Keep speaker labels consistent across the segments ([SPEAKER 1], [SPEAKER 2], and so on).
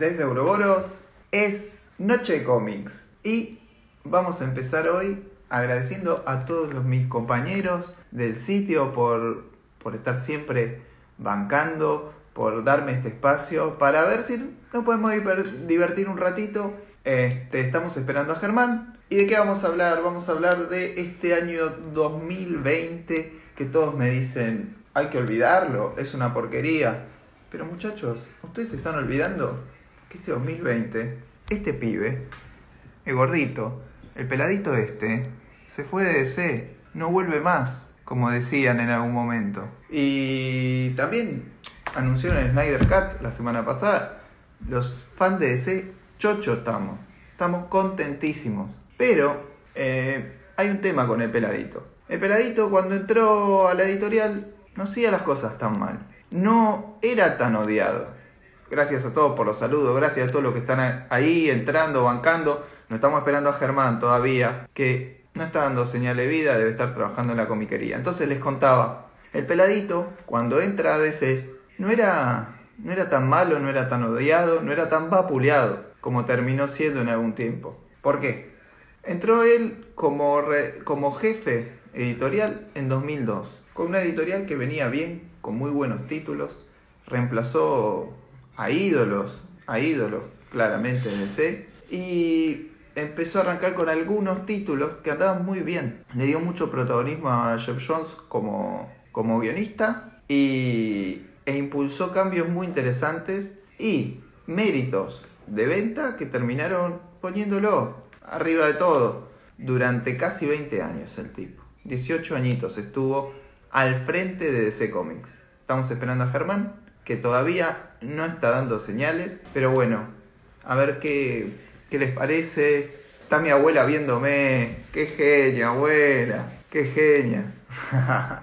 [SPEAKER 1] desde Ouroboros es Noche de Cómics y vamos a empezar hoy agradeciendo a todos los, mis compañeros del sitio por, por estar siempre bancando, por darme este espacio para ver si nos podemos divertir un ratito. Este, estamos esperando a Germán. ¿Y de qué vamos a hablar? Vamos a hablar de este año 2020 que todos me dicen, hay que olvidarlo, es una porquería. Pero muchachos, ¿ustedes se están olvidando que este 2020, este pibe, el gordito, el peladito este, se fue de DC, no vuelve más, como decían en algún momento. Y también anunciaron el Snyder Cut la semana pasada. Los fans de DC, chocho estamos, estamos contentísimos. Pero eh, hay un tema con el peladito. El peladito cuando entró a la editorial no hacía las cosas tan mal no era tan odiado. Gracias a todos por los saludos, gracias a todos los que están ahí entrando, bancando. Nos estamos esperando a Germán todavía, que no está dando señal de vida, debe estar trabajando en la comiquería. Entonces les contaba, el peladito, cuando entra a DC, no era, no era tan malo, no era tan odiado, no era tan vapuleado como terminó siendo en algún tiempo. ¿Por qué? Entró él como, como jefe editorial en 2002, con una editorial que venía bien, con muy buenos títulos, reemplazó a ídolos, a ídolos claramente en C y empezó a arrancar con algunos títulos que andaban muy bien. Le dio mucho protagonismo a Jeff Jones como, como guionista y, e impulsó cambios muy interesantes y méritos de venta que terminaron poniéndolo arriba de todo durante casi 20 años el tipo. 18 añitos estuvo al frente de DC Comics. Estamos esperando a Germán, que todavía no está dando señales, pero bueno, a ver qué, qué les parece. Está mi abuela viéndome, qué genia, abuela, qué genia.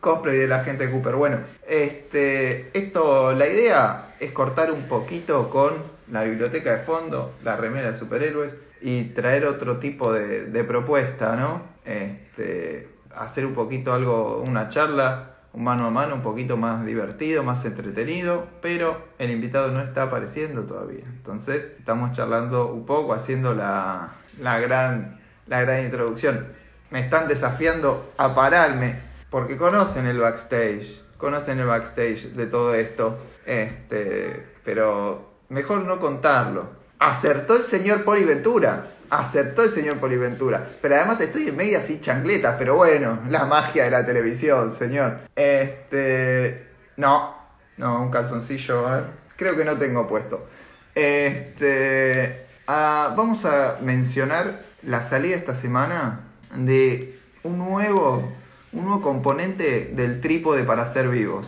[SPEAKER 1] Cosplay de la gente Cooper. Bueno, este, esto, la idea es cortar un poquito con la biblioteca de fondo, la remera de superhéroes y traer otro tipo de, de propuesta, ¿no? Este, hacer un poquito algo, una charla, un mano a mano un poquito más divertido, más entretenido, pero el invitado no está apareciendo todavía. Entonces estamos charlando un poco, haciendo la, la, gran, la gran introducción. Me están desafiando a pararme porque conocen el backstage, conocen el backstage de todo esto, este, pero mejor no contarlo. Acertó el señor Poliventura aceptó el señor Poliventura. Pero además estoy en media así chancletas, pero bueno, la magia de la televisión, señor. Este. No, no, un calzoncillo, creo que no tengo puesto. Este. Ah, vamos a mencionar la salida esta semana de un nuevo, un nuevo componente del trípode para ser vivos.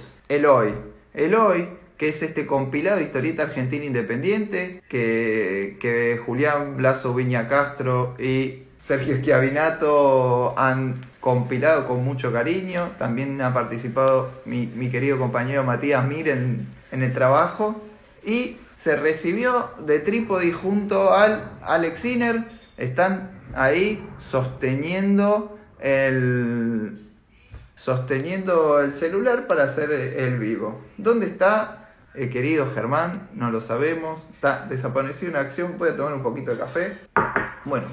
[SPEAKER 1] El hoy. Que es este compilado Historieta Argentina Independiente, que, que Julián Blaso Viña Castro y Sergio Schiavinato han compilado con mucho cariño. También ha participado mi, querido compañero Matías Mir en, el trabajo. Y se recibió de trípode junto al Alex Sinner. Están ahí sosteniendo el, sosteniendo el celular para hacer el vivo. ¿Dónde está eh, querido Germán, no lo sabemos, está desaparecido en acción, puede tomar un poquito de café. Bueno,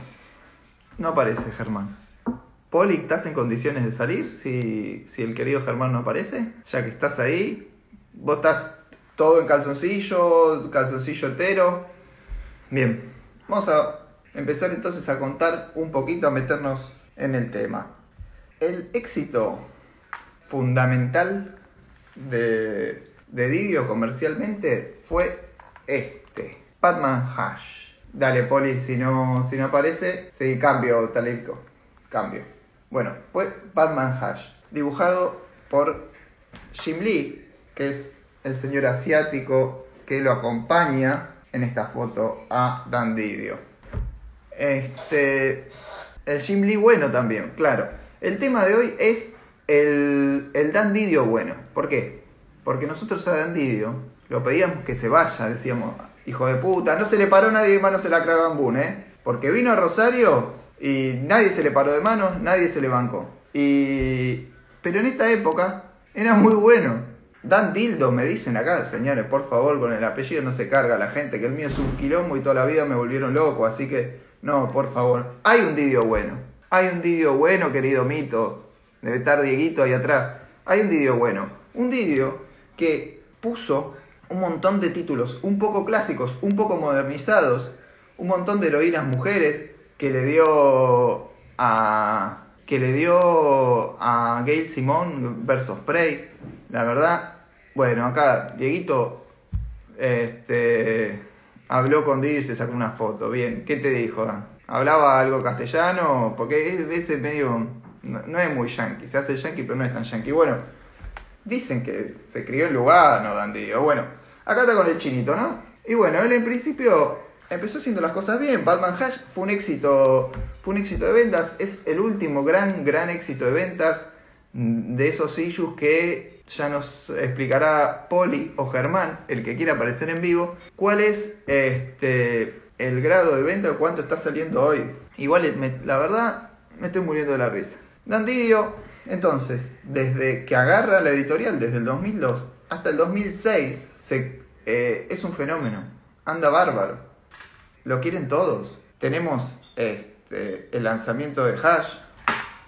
[SPEAKER 1] no aparece Germán. Poli, ¿estás en condiciones de salir si, si el querido Germán no aparece? Ya que estás ahí, vos estás todo en calzoncillo, calzoncillo entero. Bien, vamos a empezar entonces a contar un poquito, a meternos en el tema. El éxito fundamental de de Didio comercialmente fue este, Batman Hash. Dale, Poli, si no, si no aparece, sí, cambio, Talico, cambio. Bueno, fue Batman Hash, dibujado por Jim Lee, que es el señor asiático que lo acompaña en esta foto a Dan Didio. Este, el Jim Lee bueno también, claro. El tema de hoy es el, el Dan Didio bueno. ¿Por qué? Porque nosotros a Dandidio lo pedíamos que se vaya, decíamos, hijo de puta, no se le paró nadie de mano se la Bambún, ¿eh? Porque vino a Rosario y nadie se le paró de manos, nadie se le bancó. Y... Pero en esta época era muy bueno. Dan Dildo, me dicen acá, señores, por favor, con el apellido no se carga la gente, que el mío es un quilombo y toda la vida me volvieron loco, así que, no, por favor. Hay un Didio bueno, hay un Didio bueno, querido Mito, debe estar Dieguito ahí atrás. Hay un Didio bueno, un Didio que puso un montón de títulos, un poco clásicos, un poco modernizados, un montón de heroínas mujeres que le dio a que le dio a Gail Simón versus Prey. La verdad, bueno, acá Dieguito este, habló con Didio y se sacó una foto. Bien, ¿qué te dijo? ¿Hablaba algo castellano? Porque ese medio no, es muy yankee. Se hace yankee, pero no es tan yankee. Bueno, dicen que se crió en Lugano, Dan Didio. Bueno, acá está con el chinito, ¿no? Y bueno, él en principio empezó haciendo las cosas bien. Batman Hash fue un éxito, fue un éxito de ventas. Es el último gran, gran éxito de ventas de esos issues que ya nos explicará Poli o Germán, el que quiera aparecer en vivo, cuál es este, el grado de venta o cuánto está saliendo hoy. Igual, la verdad, me estoy muriendo de la risa. Dandidio, entonces, desde que agarra la editorial, desde el 2002 hasta el 2006, se, eh, es un fenómeno. Anda bárbaro lo quieren todos. Tenemos este, el lanzamiento de Hash,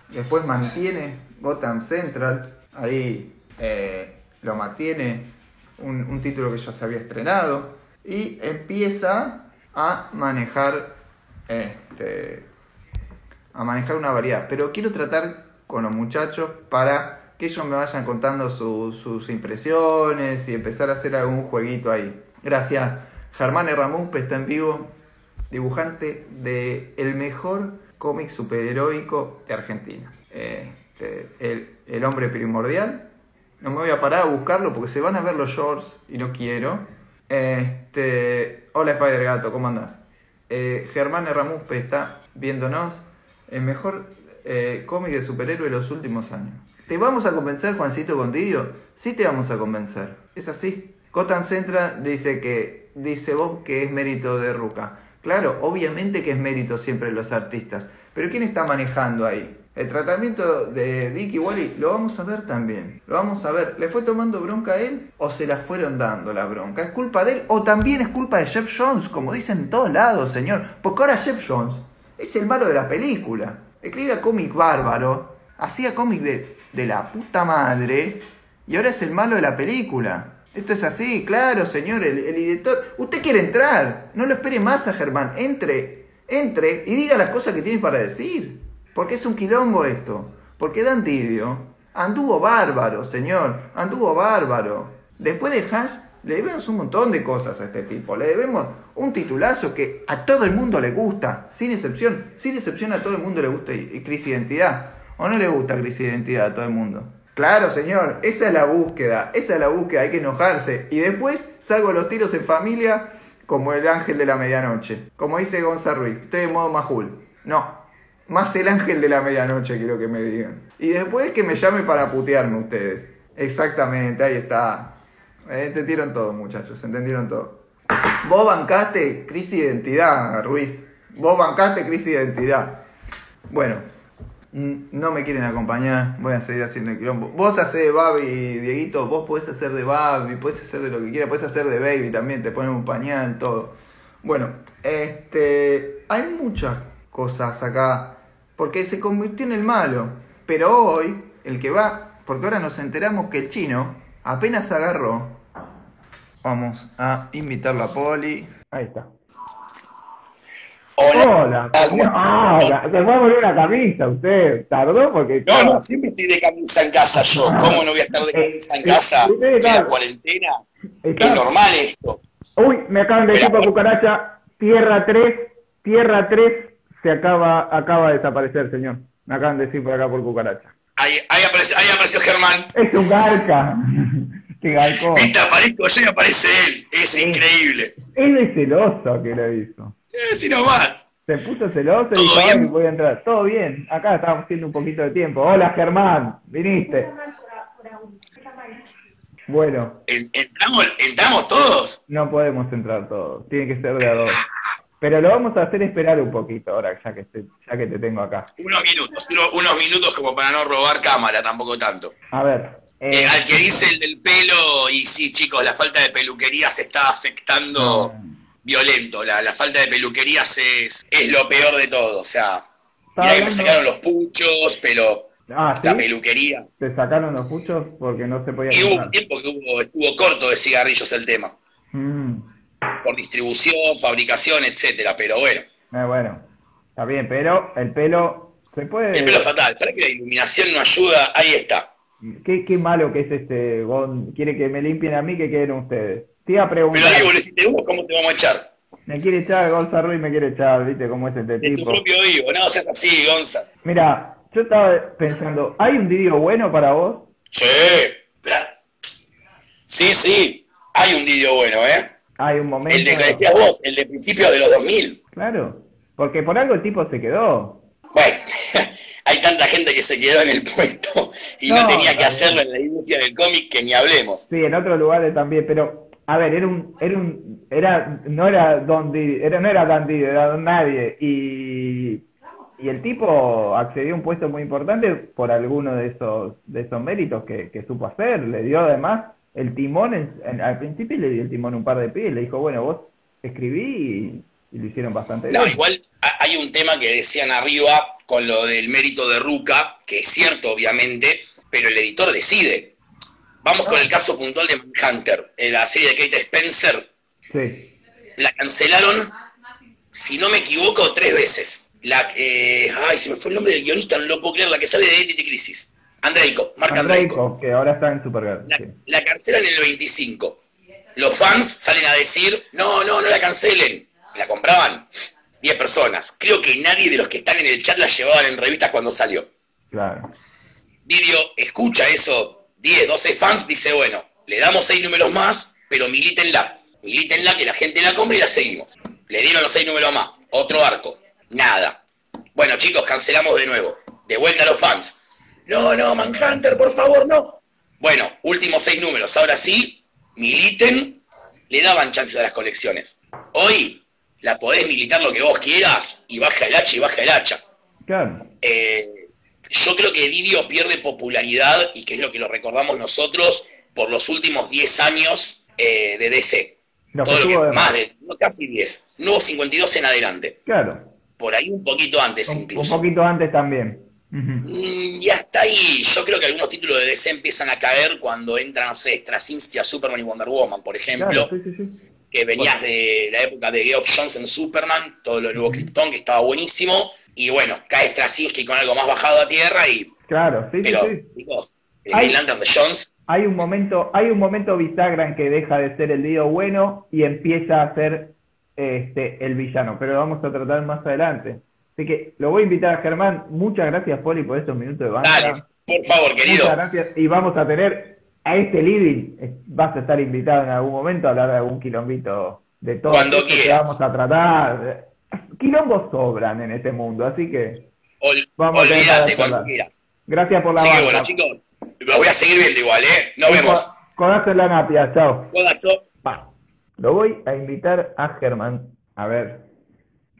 [SPEAKER 1] después mantiene Gotham Central, ahí eh, lo mantiene un, título que ya se había estrenado y empieza a manejar este, a manejar una variedad. Pero quiero tratar con los muchachos para que ellos me vayan contando sus impresiones y empezar a hacer algún jueguito ahí. Gracias. Germán Ramuspe está en vivo dibujante de el mejor cómic superheroico de Argentina. Este, el, hombre primordial. No me voy a parar a buscarlo porque se van a ver los shorts y no quiero. Este, hola Spider Gato, ¿cómo andás? Eh, Germán Ramuspe está viéndonos el mejor eh, cómic de superhéroe de los últimos años. ¿Te vamos a convencer, Juancito Contidio? Sí te vamos a convencer. Es así. Cotan Centra dice que dice vos que es mérito de Ruca. Claro, obviamente que es mérito siempre los artistas, pero ¿quién está manejando ahí? El tratamiento de Dick y Wally lo vamos a ver también. Lo vamos a ver. ¿Le fue tomando bronca a él o se la fueron dando la bronca? ¿Es culpa de él o también es culpa de Jeff Jones, como dicen en todos lados, señor? Porque ahora Jeff Jones es el malo de la película. Escribía cómic bárbaro, hacía cómic de, de la puta madre y ahora es el malo de la película. Esto es así, claro, señor, el, editor. Usted quiere entrar, no lo espere más a Germán. Entre, entre y diga las cosas que tiene para decir. Porque es un quilombo esto. Porque Dantidio anduvo bárbaro, señor, anduvo bárbaro. Después de Hash le debemos un montón de cosas a este tipo. Le debemos un titulazo que a todo el mundo le gusta, sin excepción. Sin excepción a todo el mundo le gusta Crisis Identidad. ¿O no le gusta Crisis Identidad a todo el mundo? Claro, señor, esa es la búsqueda, esa es la búsqueda, hay que enojarse. Y después salgo los tiros en familia como el ángel de la medianoche. Como dice Gonzalo Ruiz, estoy de modo majul. No, más el ángel de la medianoche quiero que me digan. Y después que me llame para putearme ustedes. Exactamente, ahí está. Entendieron todo, muchachos, entendieron todo. Vos bancaste crisis de identidad, Ruiz. Vos bancaste crisis de identidad. Bueno, no me quieren acompañar, voy a seguir haciendo el quilombo. Vos hacés de Babi, Dieguito, vos podés hacer de Babi, podés hacer de lo que quieras, podés hacer de Baby también, te ponen un pañal, todo. Bueno, este, hay muchas cosas acá, porque se convirtió en el malo, pero hoy, el que va, porque ahora nos enteramos que el chino apenas agarró, vamos a invitarlo a Poli. Ahí está.
[SPEAKER 2] Hola. Hola. Ah, se fue a poner una camisa usted. ¿Tardó? Porque.
[SPEAKER 3] No, no, siempre estoy de camisa en casa yo. ¿Cómo no voy a estar de eh, camisa en eh, casa en la cuarentena? Es normal esto.
[SPEAKER 2] Uy, me acaban de decir por cucaracha, tierra 3, tierra 3 se acaba, acaba de desaparecer, señor. Me acaban de decir por acá por cucaracha.
[SPEAKER 3] Ahí, ahí, apareció, ahí apareció Germán.
[SPEAKER 2] Es un garca.
[SPEAKER 3] Galco. Viste, aparezco yo y aparece él. Es increíble.
[SPEAKER 2] Es de celoso que lo hizo.
[SPEAKER 3] Eh, si no más.
[SPEAKER 2] Se puso celoso y dijo, ay, voy a entrar. Todo bien. Acá estábamos haciendo un poquito de tiempo. Hola, Germán. Viniste. Bueno.
[SPEAKER 3] ¿Entramos, ¿Entramos todos?
[SPEAKER 2] No podemos entrar todos. Tiene que ser de a dos. Pero lo vamos a hacer esperar un poquito ahora, ya que, ya que te tengo acá.
[SPEAKER 3] Unos minutos, unos minutos como para no robar cámara, tampoco tanto.
[SPEAKER 2] A ver,
[SPEAKER 3] Eh, al que dice el del pelo, y sí, chicos, la falta de peluquería se está afectando violento. La, falta de peluquerías es, es lo peor de todo. O sea, mira que me sacaron los puchos, pero ah, la peluquería.
[SPEAKER 1] ¿Te sacaron los puchos porque no se podía
[SPEAKER 3] Y hubo un tiempo que hubo, estuvo corto de cigarrillos el tema. Mm. Por distribución, fabricación, etcétera, pero bueno.
[SPEAKER 1] Eh, bueno, está bien, pero el pelo se puede.
[SPEAKER 3] El pelo fatal. Para que la iluminación no ayuda, ahí está.
[SPEAKER 1] Qué, qué malo que es este Gon. Quiere que me limpien a mí, que quieren ustedes. Te iba a preguntar.
[SPEAKER 3] Pero ahí, si te ¿cómo te vamos a echar?
[SPEAKER 1] Me quiere echar, Gonza Ruiz me quiere echar, ¿viste cómo es este tipo?
[SPEAKER 3] Es tu propio vivo, no seas así, Gonza.
[SPEAKER 1] Mira, yo estaba pensando, ¿hay un Didio bueno para vos?
[SPEAKER 3] Sí, Sí, sí, hay un Didio bueno, ¿eh?
[SPEAKER 1] Hay un momento.
[SPEAKER 3] El de que decías vos, el de principio de los 2000.
[SPEAKER 1] Claro, porque por algo el tipo se quedó.
[SPEAKER 3] Bueno, hay tanta gente que se quedó en el puesto y no, tenía que hacerlo en la industria del cómic que ni hablemos.
[SPEAKER 1] Sí, en otros lugares también, pero a ver, era un, era un, era, no era Don era, no era Dan era Don Nadie, y, y el tipo accedió a un puesto muy importante por alguno de esos, de esos méritos que, que supo hacer, le dio además el timón, al principio le dio el timón un par de pies, le dijo, bueno, vos escribí y, lo hicieron bastante bien.
[SPEAKER 3] No, igual hay un tema que decían arriba con lo del mérito de Ruca, que es cierto, obviamente, pero el editor decide. Vamos con el caso puntual de Manhunter, la serie de Kate Spencer. Sí. La cancelaron, si no me equivoco, tres veces. La, eh, ay, se me fue el nombre del guionista, no lo puedo creer, la que sale de Identity Crisis. Andreico, Marc Andreico.
[SPEAKER 1] que ahora está en Supergirl.
[SPEAKER 3] La, la cancelan en el 25. Los fans salen a decir, no, no, no la cancelen. La compraban 10 personas. Creo que nadie de los que están en el chat la llevaban en revistas cuando salió.
[SPEAKER 1] Claro.
[SPEAKER 3] Didio escucha eso, 10, 12 fans, dice, bueno, le damos 6 números más, pero milítenla. Milítenla, que la gente la compre y la seguimos. Le dieron los 6 números más. Otro arco. Nada. Bueno, chicos, cancelamos de nuevo. De vuelta a los fans. No, no, Manhunter, por favor, no. Bueno, últimos 6 números. Ahora sí, militen. Le daban chances a las colecciones. Hoy la podés militar lo que vos quieras y baja el hacha y baja el hacha.
[SPEAKER 1] Claro.
[SPEAKER 3] Eh, yo creo que Didio pierde popularidad y que es lo que lo recordamos nosotros por los últimos 10 años eh, de DC. Todo lo que, más de, casi 10. Nuevo 52 en adelante.
[SPEAKER 1] Claro.
[SPEAKER 3] Por ahí un poquito antes incluso.
[SPEAKER 1] Un poquito antes también.
[SPEAKER 3] Mm, y hasta ahí, yo creo que algunos títulos de DC empiezan a caer cuando entran, no sé, Straczynski a Superman y Wonder Woman, por ejemplo. sí, sí, sí que venías de la época de Geoff Jones en Superman, todo lo nuevo Krypton, que estaba buenísimo, y bueno, cae Straczynski con algo más bajado a tierra y...
[SPEAKER 1] Claro, sí,
[SPEAKER 3] pero,
[SPEAKER 1] sí,
[SPEAKER 3] sí. hay, de Jones...
[SPEAKER 1] Hay un momento, hay un momento bisagra en que deja de ser el Dios bueno y empieza a ser este, el villano, pero lo vamos a tratar más adelante. Así que lo voy a invitar a Germán. Muchas gracias, Poli, por estos minutos de banda.
[SPEAKER 3] Dale, por favor, querido.
[SPEAKER 1] Muchas gracias. Y vamos a tener a este living vas a estar invitado en algún momento a hablar de algún quilombito de todo
[SPEAKER 3] Cuando que
[SPEAKER 1] vamos a tratar. Quilombos sobran en este mundo, así que
[SPEAKER 3] vamos olvídate a cuando quieras.
[SPEAKER 1] Gracias por la
[SPEAKER 3] Así que bueno, chicos, lo voy a seguir viendo igual, ¿eh? Nos vemos.
[SPEAKER 1] Codazo en la napia, chao.
[SPEAKER 3] Codazo.
[SPEAKER 1] Lo voy a invitar a Germán. A ver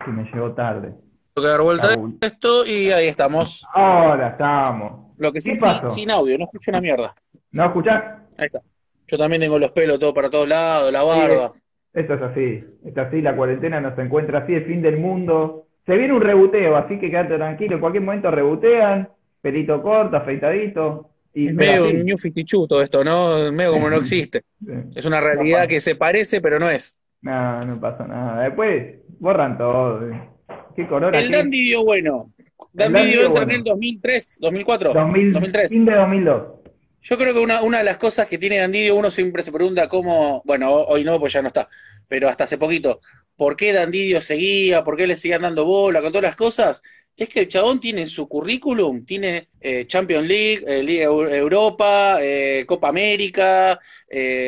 [SPEAKER 1] si me llegó tarde.
[SPEAKER 4] Tengo que dar vuelta a esto y ahí estamos.
[SPEAKER 1] Ahora estamos.
[SPEAKER 4] Lo que sí, sin, sin audio, no escucho una mierda.
[SPEAKER 1] ¿No escuchás?
[SPEAKER 4] Ahí está. Yo también tengo los pelos todo para todos lados, la barba.
[SPEAKER 1] esto es así, es así, la cuarentena nos encuentra así, el fin del mundo. Se viene un rebuteo, así que quédate tranquilo, en cualquier momento rebutean, pelito corto, afeitadito.
[SPEAKER 4] Y es medio un new todo esto, ¿no? Medio como no existe. Es una realidad que se parece, pero no es.
[SPEAKER 1] No, no pasa nada. Después borran todo. ¿Qué corona?
[SPEAKER 4] El Dandy dio bueno. Dandy dio entra en el 2003, 2004, 2003.
[SPEAKER 1] Fin de 2002.
[SPEAKER 4] Yo creo que una, una de las cosas que tiene Dandidio, uno siempre se pregunta cómo, bueno, hoy no, pues ya no está, pero hasta hace poquito, ¿por qué Dandidio seguía? ¿Por qué le siguen dando bola con todas las cosas? Es que el chabón tiene su currículum, tiene eh, Champions League, eh, Liga Europa, eh, Copa América,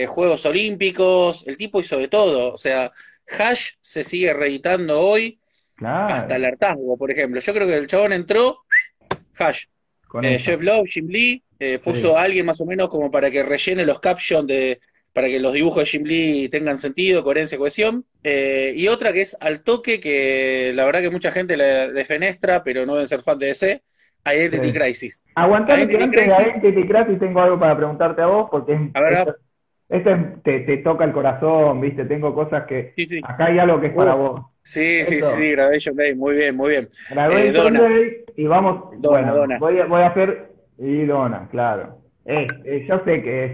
[SPEAKER 4] Juegos Olímpicos, el tipo hizo de todo. O sea, Hash se sigue reeditando hoy hasta el hartazgo, por ejemplo. Yo creo que el chabón entró, Hash, Jeff Love, Jim Lee, eh, puso a alguien más o menos como para que rellene los captions de para que los dibujos de Jim Lee tengan sentido, coherencia, cohesión. Eh, y otra que es al toque, que la verdad que mucha gente le defenestra, pero no deben ser fan de DC, Identity
[SPEAKER 1] Sí.
[SPEAKER 4] Crisis.
[SPEAKER 1] Aguantame que antes de
[SPEAKER 4] Crisis.
[SPEAKER 1] Identity Crisis tengo algo para preguntarte a vos, porque es-
[SPEAKER 4] A ver,
[SPEAKER 1] esto, esto es- te, te toca el corazón, ¿viste? Tengo cosas que...
[SPEAKER 4] Sí, sí.
[SPEAKER 1] Acá hay algo que es para
[SPEAKER 4] Uh,
[SPEAKER 1] vos.
[SPEAKER 4] Sí, sí,
[SPEAKER 1] Esto.
[SPEAKER 4] sí, sí, Graduation Day, muy bien, muy bien.
[SPEAKER 1] Graduation
[SPEAKER 4] Eh.
[SPEAKER 1] Day y vamos... Bueno. Voy, a, voy a hacer... Y Dona, claro. Eh, eh, yo sé que es...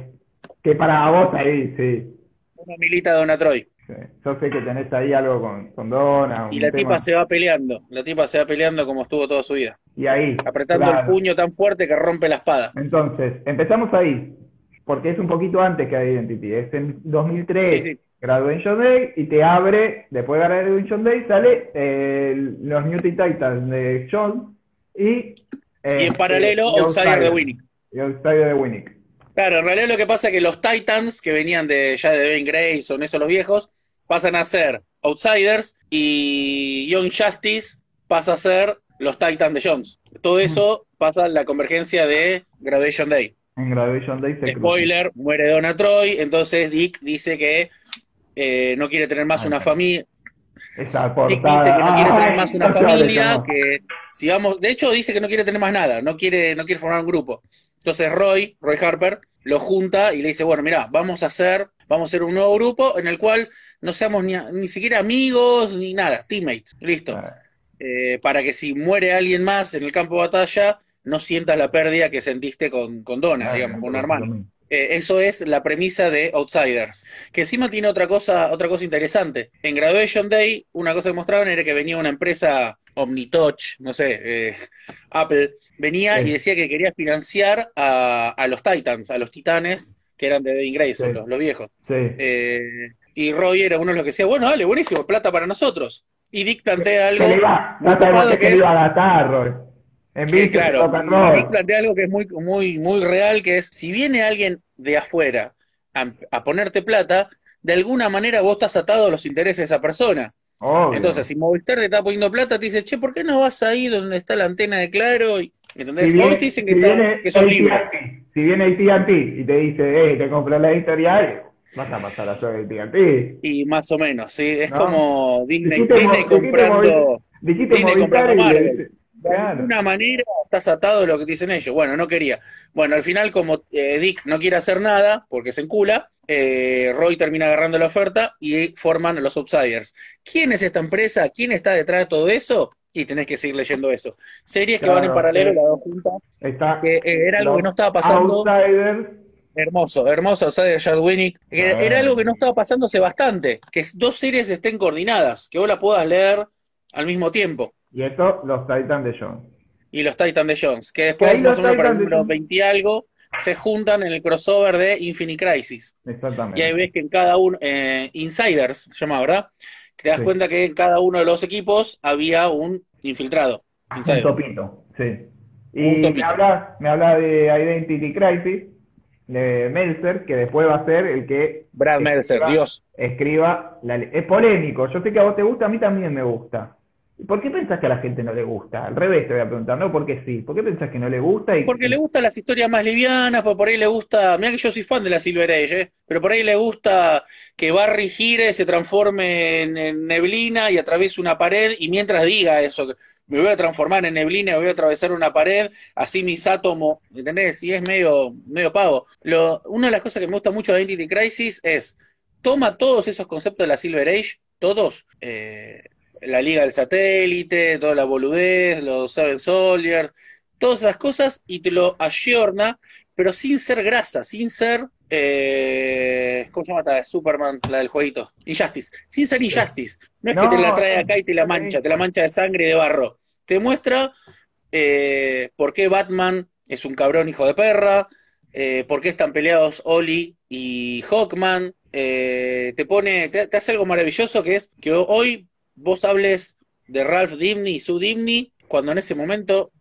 [SPEAKER 1] Que para vos ahí, sí.
[SPEAKER 4] Una milita Dona Troy.
[SPEAKER 1] sí. Yo sé que tenés ahí algo con, con Donna,
[SPEAKER 4] Y la
[SPEAKER 1] tema-
[SPEAKER 4] tipa se va peleando, la tipa se va peleando como estuvo toda su vida,
[SPEAKER 1] Y ahí,
[SPEAKER 4] apretando
[SPEAKER 1] claro.
[SPEAKER 4] el puño tan fuerte que rompe la espada.
[SPEAKER 1] Entonces, empezamos ahí, porque es un poquito antes que Identity. Es en 2003,
[SPEAKER 4] Sí, sí.
[SPEAKER 1] Graduation Day, y te abre, después de Graduation Day, sale eh, los New Titans de John y... eh,
[SPEAKER 4] Y en paralelo,
[SPEAKER 1] y
[SPEAKER 4] Outsider de Winnie.
[SPEAKER 1] Y Outsider de Winnick.
[SPEAKER 4] Claro, en realidad lo que pasa es que los Titans, que venían de ya de Ben Grayson, son esos los viejos, pasan a ser Outsiders y Young Justice pasa a ser los Titans de Jones. Todo eso pasa en la convergencia de Graduation Day.
[SPEAKER 1] En Graduation Day se.
[SPEAKER 4] Spoiler, muere Donna Troy, entonces Dick dice que eh, no quiere tener más una familia.
[SPEAKER 1] Esa
[SPEAKER 4] Dick
[SPEAKER 1] portada.
[SPEAKER 4] dice que no quiere tener más una familia,
[SPEAKER 1] no.
[SPEAKER 4] que si vamos, de hecho dice que no quiere tener más nada, no quiere, no quiere formar un grupo. Entonces Roy, Roy Harper, lo junta y le dice, bueno, mira, vamos a hacer, vamos a hacer un nuevo grupo en el cual no seamos ni, ni siquiera amigos ni nada, teammates, listo.
[SPEAKER 1] Ah,
[SPEAKER 4] Eh, para que si muere alguien más en el campo de batalla, no sientas la pérdida que sentiste con, con Donna,
[SPEAKER 1] ah,
[SPEAKER 4] digamos, con un hermano. Eh, eso es la premisa de Outsiders. Que encima tiene otra cosa, otra cosa interesante. En Graduation Day, una cosa que mostraban era que venía una empresa Omnitouch, no sé, eh, Apple, venía y decía que quería financiar a, a los Titans, a los titanes que eran de Devin Grayson,
[SPEAKER 1] Sí.
[SPEAKER 4] los, los viejos.
[SPEAKER 1] Sí.
[SPEAKER 4] Eh, y Roy era uno de los que decía, bueno, dale, buenísimo, plata para nosotros. Y Dick plantea algo.
[SPEAKER 1] Se le iba,
[SPEAKER 4] muy
[SPEAKER 1] no que le iba a Roy. En Vincent
[SPEAKER 4] claro. Dick plantea algo que es muy, muy, muy real, que es si viene alguien de afuera a, a ponerte plata, de alguna manera vos estás atado a los intereses de esa persona.
[SPEAKER 1] Obvio.
[SPEAKER 4] Entonces, si Movistar te está poniendo plata, te dice, che, ¿por qué no vas ahí donde está la antena de Claro? Y, ¿Entendés?
[SPEAKER 1] si viene,
[SPEAKER 4] te dicen que,
[SPEAKER 1] si
[SPEAKER 4] está-
[SPEAKER 1] viene
[SPEAKER 4] que.
[SPEAKER 1] AT&T, si viene AT&T y te dice, eh, te compro la editorial, vas a pasar a ser AT&T.
[SPEAKER 4] Y más o menos, sí. Es
[SPEAKER 1] No.
[SPEAKER 4] como Disney,
[SPEAKER 1] Dijiste
[SPEAKER 4] Disney
[SPEAKER 1] Mo- dijiste
[SPEAKER 4] comprando.
[SPEAKER 1] Dijiste
[SPEAKER 4] Disney
[SPEAKER 1] Movistar
[SPEAKER 4] comprando Marvel. De alguna manera estás atado a lo que te dicen ellos. Bueno, no quería. Bueno, al final, como eh, Dick no quiere hacer nada porque se encula, eh, Roy termina agarrando la oferta y forman los Outsiders. ¿Quién es esta empresa? ¿Quién está detrás de todo eso? Y tenés que seguir leyendo eso. Series que van en paralelo,
[SPEAKER 1] sí.
[SPEAKER 4] las dos juntas,
[SPEAKER 1] Está
[SPEAKER 4] que eh, era algo que no estaba pasando.
[SPEAKER 1] Outsiders,
[SPEAKER 4] Hermoso, hermoso, Outsider. Que Era, era algo que no estaba pasándose bastante. Que dos series estén coordinadas, que vos la puedas leer al mismo tiempo.
[SPEAKER 1] Y esto, los Titans de John.
[SPEAKER 4] y los Titans de Jones, que después, más o menos para el número
[SPEAKER 1] Jones-
[SPEAKER 4] 20 y algo, se juntan en el crossover de Infinite Crisis.
[SPEAKER 1] Exactamente.
[SPEAKER 4] Y ahí ves que en cada uno, eh, Insiders se llama, ¿verdad? Te das
[SPEAKER 1] Sí.
[SPEAKER 4] cuenta que en cada uno de los equipos había un infiltrado.
[SPEAKER 1] Un topito, sí.
[SPEAKER 4] Un
[SPEAKER 1] Y me habla, me habla de Identity Crisis, de Meltzer, que después va a ser el que
[SPEAKER 4] Brad Meltzer,
[SPEAKER 1] escriba-
[SPEAKER 4] Dios.
[SPEAKER 1] escriba la Es polémico, yo sé que a vos te gusta, a mí también me gusta. ¿Por qué pensás que a la gente no le gusta? Al revés te voy a preguntar, no porque sí. ¿Por qué pensás que no le gusta? Y,
[SPEAKER 4] Porque le gustan las historias más livianas, por ahí le gusta, mira que yo soy fan de la Silver Age, ¿eh? pero por ahí le gusta que Barry gire, se transforme en, neblina y atraviese una pared y mientras diga eso, me voy a transformar en neblina, me voy a atravesar una pared, así mis átomos, ¿entendés? Y es medio, medio pavo. Lo, una de las cosas que me gusta mucho de Identity Crisis es, toma todos esos conceptos de la Silver Age, todos, eh, la Liga del Satélite, toda la boludez, los Seven Soldiers, todas esas cosas y te lo ayorna, pero sin ser grasa, sin ser, eh, ¿cómo se llama esta de Superman, la del jueguito? Injustice, sin ser Injustice. No es que te la trae acá y te la mancha, te la mancha de sangre y de barro. Te muestra eh, por qué Batman es un cabrón hijo de perra, eh, por qué están peleados Oli y Hawkman, eh, te pone, te, te hace algo maravilloso que es que hoy vos hables de Ralph Dimney y Sue Dimney, cuando en ese momento,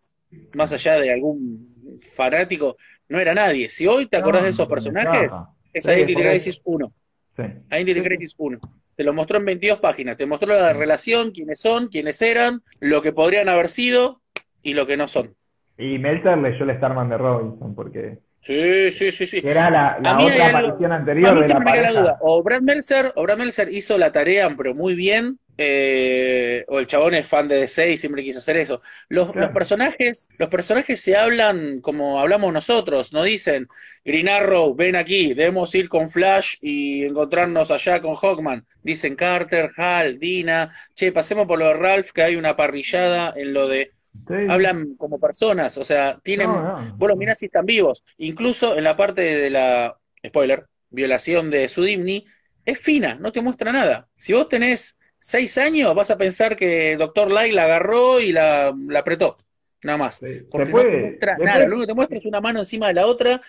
[SPEAKER 4] más allá de algún fanático, no era nadie. Si hoy te acordás de esos personajes, es
[SPEAKER 1] Sí,
[SPEAKER 4] Identity
[SPEAKER 1] eso.
[SPEAKER 4] Crisis 1.
[SPEAKER 1] Sí.
[SPEAKER 4] Identity Crisis 1. Te lo mostró en 22 páginas. Te mostró la relación, quiénes son, quiénes eran, lo que podrían haber sido y lo que no son.
[SPEAKER 1] Y Meltzer leyó el Starman de Robinson, porque
[SPEAKER 4] Sí, sí, sí, sí.
[SPEAKER 1] era la, la otra
[SPEAKER 4] algo-
[SPEAKER 1] aparición
[SPEAKER 4] A
[SPEAKER 1] anterior
[SPEAKER 4] mí
[SPEAKER 1] de la
[SPEAKER 4] me queda la
[SPEAKER 1] pareja.
[SPEAKER 4] duda. O Brad Meltzer, o Brad Meltzer hizo la tarea, pero muy bien, eh, o el chabón es fan de DC y siempre quiso hacer eso. Los,
[SPEAKER 1] Claro.
[SPEAKER 4] los personajes, los personajes se hablan como hablamos nosotros, no dicen Green Arrow, ven aquí, debemos ir con Flash y encontrarnos allá con Hawkman. Dicen Carter, Hal, Dina, che, pasemos por lo de Ralph, que hay una parrillada en lo de
[SPEAKER 1] Sí.
[SPEAKER 4] hablan como personas, o sea, tienen,
[SPEAKER 1] No, no.
[SPEAKER 4] vos los mirás y están vivos. Incluso en la parte de la, spoiler, violación de Sudimni, es fina, no te muestra nada. Si vos tenés seis años, vas a pensar que Doctor Light la agarró y la, la apretó, nada más. Porque
[SPEAKER 1] Después-
[SPEAKER 4] no te muestra
[SPEAKER 1] después-
[SPEAKER 4] nada, lo único que te muestra es una mano encima de la otra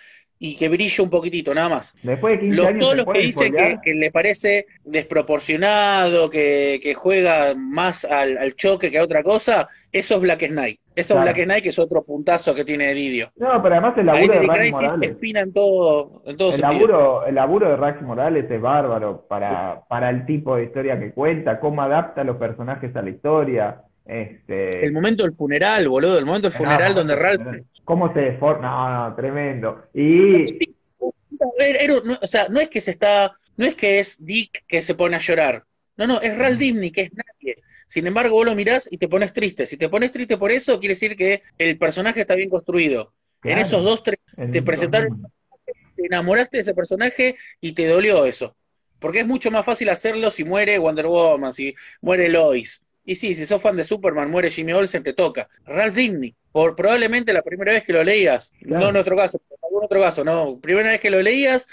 [SPEAKER 4] y que brille un poquitito, nada más.
[SPEAKER 1] Después de 15
[SPEAKER 4] Los,
[SPEAKER 1] años
[SPEAKER 4] todos los que dicen que, le parece desproporcionado, que, que juega más al, al choque que a otra cosa, eso es Black Knight. Eso
[SPEAKER 1] Claro.
[SPEAKER 4] es Black Knight, que es otro puntazo que tiene Didio.
[SPEAKER 1] No, pero además el laburo de Rax Morales.
[SPEAKER 4] es fina en todo, en todo
[SPEAKER 1] El
[SPEAKER 4] sentido.
[SPEAKER 1] laburo, el laburo de Rax Morales es bárbaro para, para el tipo de historia que cuenta, cómo adapta a los personajes a la historia. Este,
[SPEAKER 4] El momento del funeral, boludo, el momento del funeral
[SPEAKER 1] no,
[SPEAKER 4] donde Ralph...
[SPEAKER 1] ¿Cómo se deforma? No, no, tremendo. Y
[SPEAKER 4] Era- no, o sea, no es que se está, no es que es Dick que se pone a llorar. No, no, es Ralph Disney, que es nadie. Sin embargo, vos lo mirás y te pones triste. Si te pones triste por eso, quiere decir que el personaje está bien construido. En esos dos, tres, te presentaron te enamoraste de ese personaje y te dolió eso. Porque es mucho más fácil hacerlo si muere Wonder Woman, si muere Lois. Y sí, si sos fan de Superman, muere Jimmy Olsen, te toca. Ralph Disney, por probablemente la primera vez que lo leías,
[SPEAKER 1] Claro.
[SPEAKER 4] no en nuestro caso, pero en algún otro caso, no, primera vez que lo leías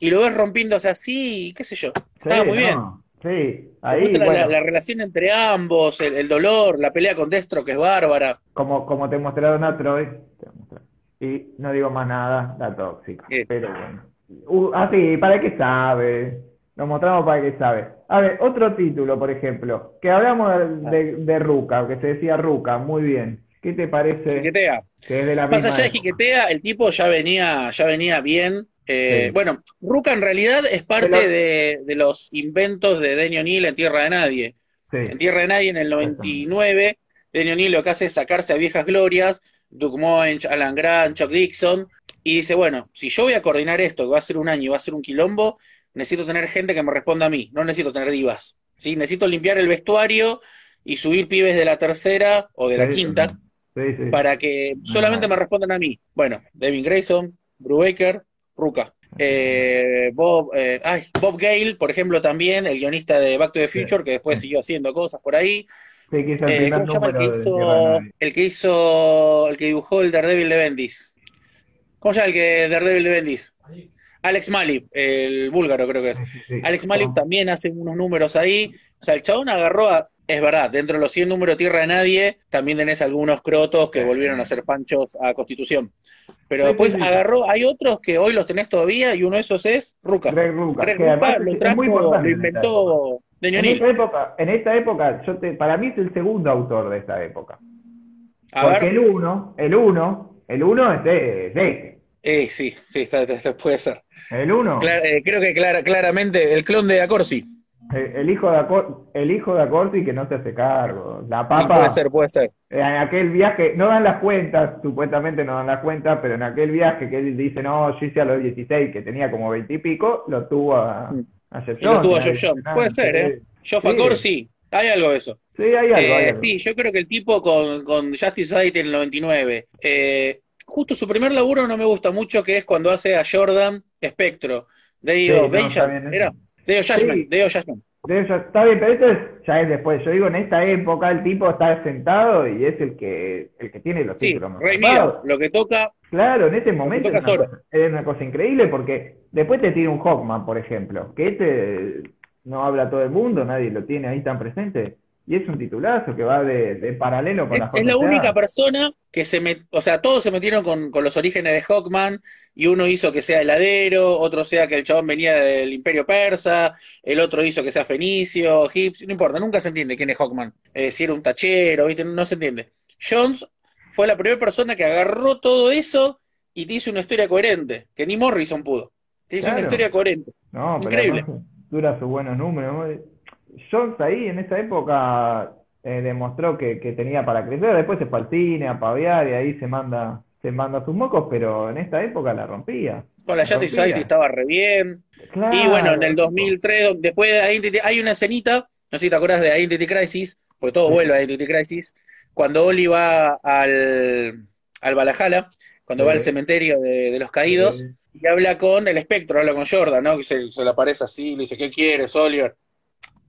[SPEAKER 4] y lo ves rompiéndose así, qué sé yo. Estaba
[SPEAKER 1] Sí,
[SPEAKER 4] muy bien.
[SPEAKER 1] Sí, ahí,
[SPEAKER 4] la,
[SPEAKER 1] bueno,
[SPEAKER 4] la relación entre ambos, el, el dolor, la pelea con Destro, que es bárbara.
[SPEAKER 1] como, como te mostraron a Troy, te mostraron. y no digo más nada, la tóxica,
[SPEAKER 4] Sí.
[SPEAKER 1] pero bueno. Uh, ah, sí, para qué sabe, lo mostramos para que sabe. A ver, otro título, por ejemplo, que hablamos de, de Ruka, que se decía Ruka, muy bien. ¿Qué te parece
[SPEAKER 4] Jiquetea.
[SPEAKER 1] que es de la
[SPEAKER 4] Más
[SPEAKER 1] misma
[SPEAKER 4] allá de? Jiquetea, el tipo ya venía, ya venía bien. Eh,
[SPEAKER 1] Sí.
[SPEAKER 4] Bueno, Ruka en realidad es parte
[SPEAKER 1] Pero-
[SPEAKER 4] de, de los inventos de Denny O'Neill en Tierra de Nadie.
[SPEAKER 1] Sí,
[SPEAKER 4] En Tierra de Nadie, en el 99, Denny O'Neill lo que hace es sacarse a viejas glorias, Doug Moench, Alan Grant, Chuck Dixon, y dice, bueno, si yo voy a coordinar esto, que va a ser un año y va a ser un quilombo, necesito tener gente que me responda a mí, no necesito tener divas. ¿sí? Necesito limpiar el vestuario y subir pibes de la tercera o de la
[SPEAKER 1] Sí,
[SPEAKER 4] quinta
[SPEAKER 1] sí, sí.
[SPEAKER 4] para que solamente me respondan a mí. Bueno, Devin Grayson, Brubaker, Ruka. Eh, Bob, eh, ay, Bob Gale, por ejemplo, también, el guionista de Back to the Future, que después siguió haciendo cosas por ahí.
[SPEAKER 1] Sí, que hizo el
[SPEAKER 4] Eh,
[SPEAKER 1] primer
[SPEAKER 4] ¿cómo se llama el que hizo, el que hizo, el que dibujó el Daredevil de Bendis? ¿Cómo se llama el que Daredevil de Bendis? Alex Malib, el búlgaro creo que es.
[SPEAKER 1] Sí, sí, sí.
[SPEAKER 4] Alex Malib también hace unos números ahí. O sea, el chabón agarró a. Es verdad, dentro de los 100 números Tierra de Nadie, también tenés algunos crotos que volvieron a ser panchos a Constitución. Pero después agarró, hay otros que hoy los tenés todavía y uno de esos es Ruka.
[SPEAKER 1] Greg Rucka,
[SPEAKER 4] Greg
[SPEAKER 1] además
[SPEAKER 4] lo trajo,
[SPEAKER 1] muy importante
[SPEAKER 4] lo inventó
[SPEAKER 1] En esta época, en esta época, yo te, para mí es el segundo autor de esta época.
[SPEAKER 4] A
[SPEAKER 1] Porque
[SPEAKER 4] ver,
[SPEAKER 1] el uno, el uno, el uno es de, de este.
[SPEAKER 4] eh, sí, sí, está- está- puede ser.
[SPEAKER 1] El uno,
[SPEAKER 4] eh, creo que clara- claramente el clon de Acorsi.
[SPEAKER 1] El, el hijo de Acor- el hijo de Acorsi que no se hace cargo. La
[SPEAKER 4] Sí,
[SPEAKER 1] papa,
[SPEAKER 4] puede ser, puede ser.
[SPEAKER 1] en aquel viaje, no dan las cuentas, supuestamente no dan las cuentas, pero en aquel viaje que él dice, no, yo hice a los 16, que tenía como 20 y pico, lo tuvo a,
[SPEAKER 4] Mm.
[SPEAKER 1] a Jeff
[SPEAKER 4] lo tuvo a Jeff Jones. Puede ser, ¿eh? Geoff
[SPEAKER 1] Sí.
[SPEAKER 4] Hay algo de eso.
[SPEAKER 1] Sí, hay algo,
[SPEAKER 4] Eh,
[SPEAKER 1] hay algo.
[SPEAKER 4] sí, yo creo que el tipo con, con Justice Society en el 99, eh, justo su primer laburo no me gusta mucho, que es cuando hace a Jordan Espectro. De
[SPEAKER 1] Sí,
[SPEAKER 4] Dio
[SPEAKER 1] no,
[SPEAKER 4] Benjamin,
[SPEAKER 1] bien,
[SPEAKER 4] ¿era?
[SPEAKER 1] Eso.
[SPEAKER 4] De Dio Jasmine,
[SPEAKER 1] Sí.
[SPEAKER 4] de Dio Jasmine.
[SPEAKER 1] De eso, está bien, pero esto es, ya es después. Yo digo, en esta época el tipo está sentado y es el que, el que tiene los
[SPEAKER 4] Sí,
[SPEAKER 1] títulos
[SPEAKER 4] Rey. Midas, lo que toca,
[SPEAKER 1] Claro, en ese momento es una, cosa, es una cosa increíble porque después te tira un Hawkman, por ejemplo, que este no habla todo el mundo, nadie lo tiene ahí tan presente. Y es un titulazo que va de, de paralelo con
[SPEAKER 4] es,
[SPEAKER 1] la
[SPEAKER 4] es la única persona que se met, o sea, todos se metieron con, con los orígenes de Hawkman, y uno hizo que sea heladero, otro sea que el chabón venía del Imperio Persa, el otro hizo que sea fenicio, egipcio, no importa, nunca se entiende quién es Hawkman. Eh, si era un tachero, ¿viste? No se entiende. Jones fue la primera persona que agarró todo eso y te hizo una historia coherente, que ni Morrison pudo. Te hizo una historia coherente.
[SPEAKER 1] No,
[SPEAKER 4] Increíble.
[SPEAKER 1] dura sus buenos números. Jones ahí en esa época eh, demostró que, que tenía para crecer, después se fue al cine a pavear y ahí se manda, se manda sus mocos, pero en esta época la rompía.
[SPEAKER 4] Con la
[SPEAKER 1] rompía.
[SPEAKER 4] Society estaba re bien. Y bueno, en el 2003, después de ahí hay una escenita no sé si te acuerdas de Identity Crisis, porque todo vuelve a Identity Crisis, cuando Oli va al, al Valhalla, cuando va al cementerio de, los caídos, y habla con el espectro, habla con Jordan, ¿no? Que se, le aparece así, le dice, ¿qué quieres, Oliver?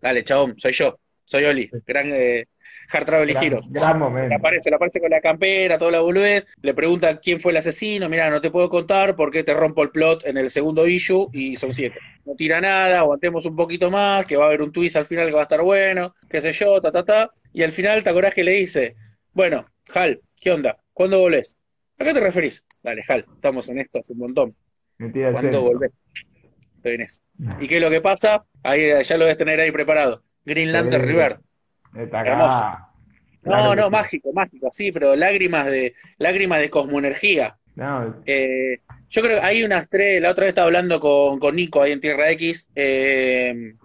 [SPEAKER 4] Dale, chabón, soy yo, soy Oli, gran eh, Hard Travel y Heroes.
[SPEAKER 1] Gran momento.
[SPEAKER 4] Le aparece, le aparece con la campera, toda la boludez, le pregunta quién fue el asesino, mira, no te puedo contar porque te rompo el plot en el segundo issue y son siete. No tira nada, aguantemos un poquito más, que va a haber un twist al final que va a estar bueno, qué sé yo, ta, ta, ta. Y al final, ¿te acordás que le dice, bueno, Hal, ¿qué onda? ¿Cuándo volvés? ¿A qué te referís? Dale, Hal, estamos en esto hace un montón. ¿Cuándo volvés? Estoy en eso. ¿Y qué es lo que pasa? Ahí ya lo debes tener ahí preparado. Green Lantern River. Hermoso. No, no, mágico, mágico, sí, pero lágrimas de lágrimas de cosmoenergía. Eh, yo creo que hay unas tres, la otra vez estaba hablando con, con Nico ahí en Tierra X, eh,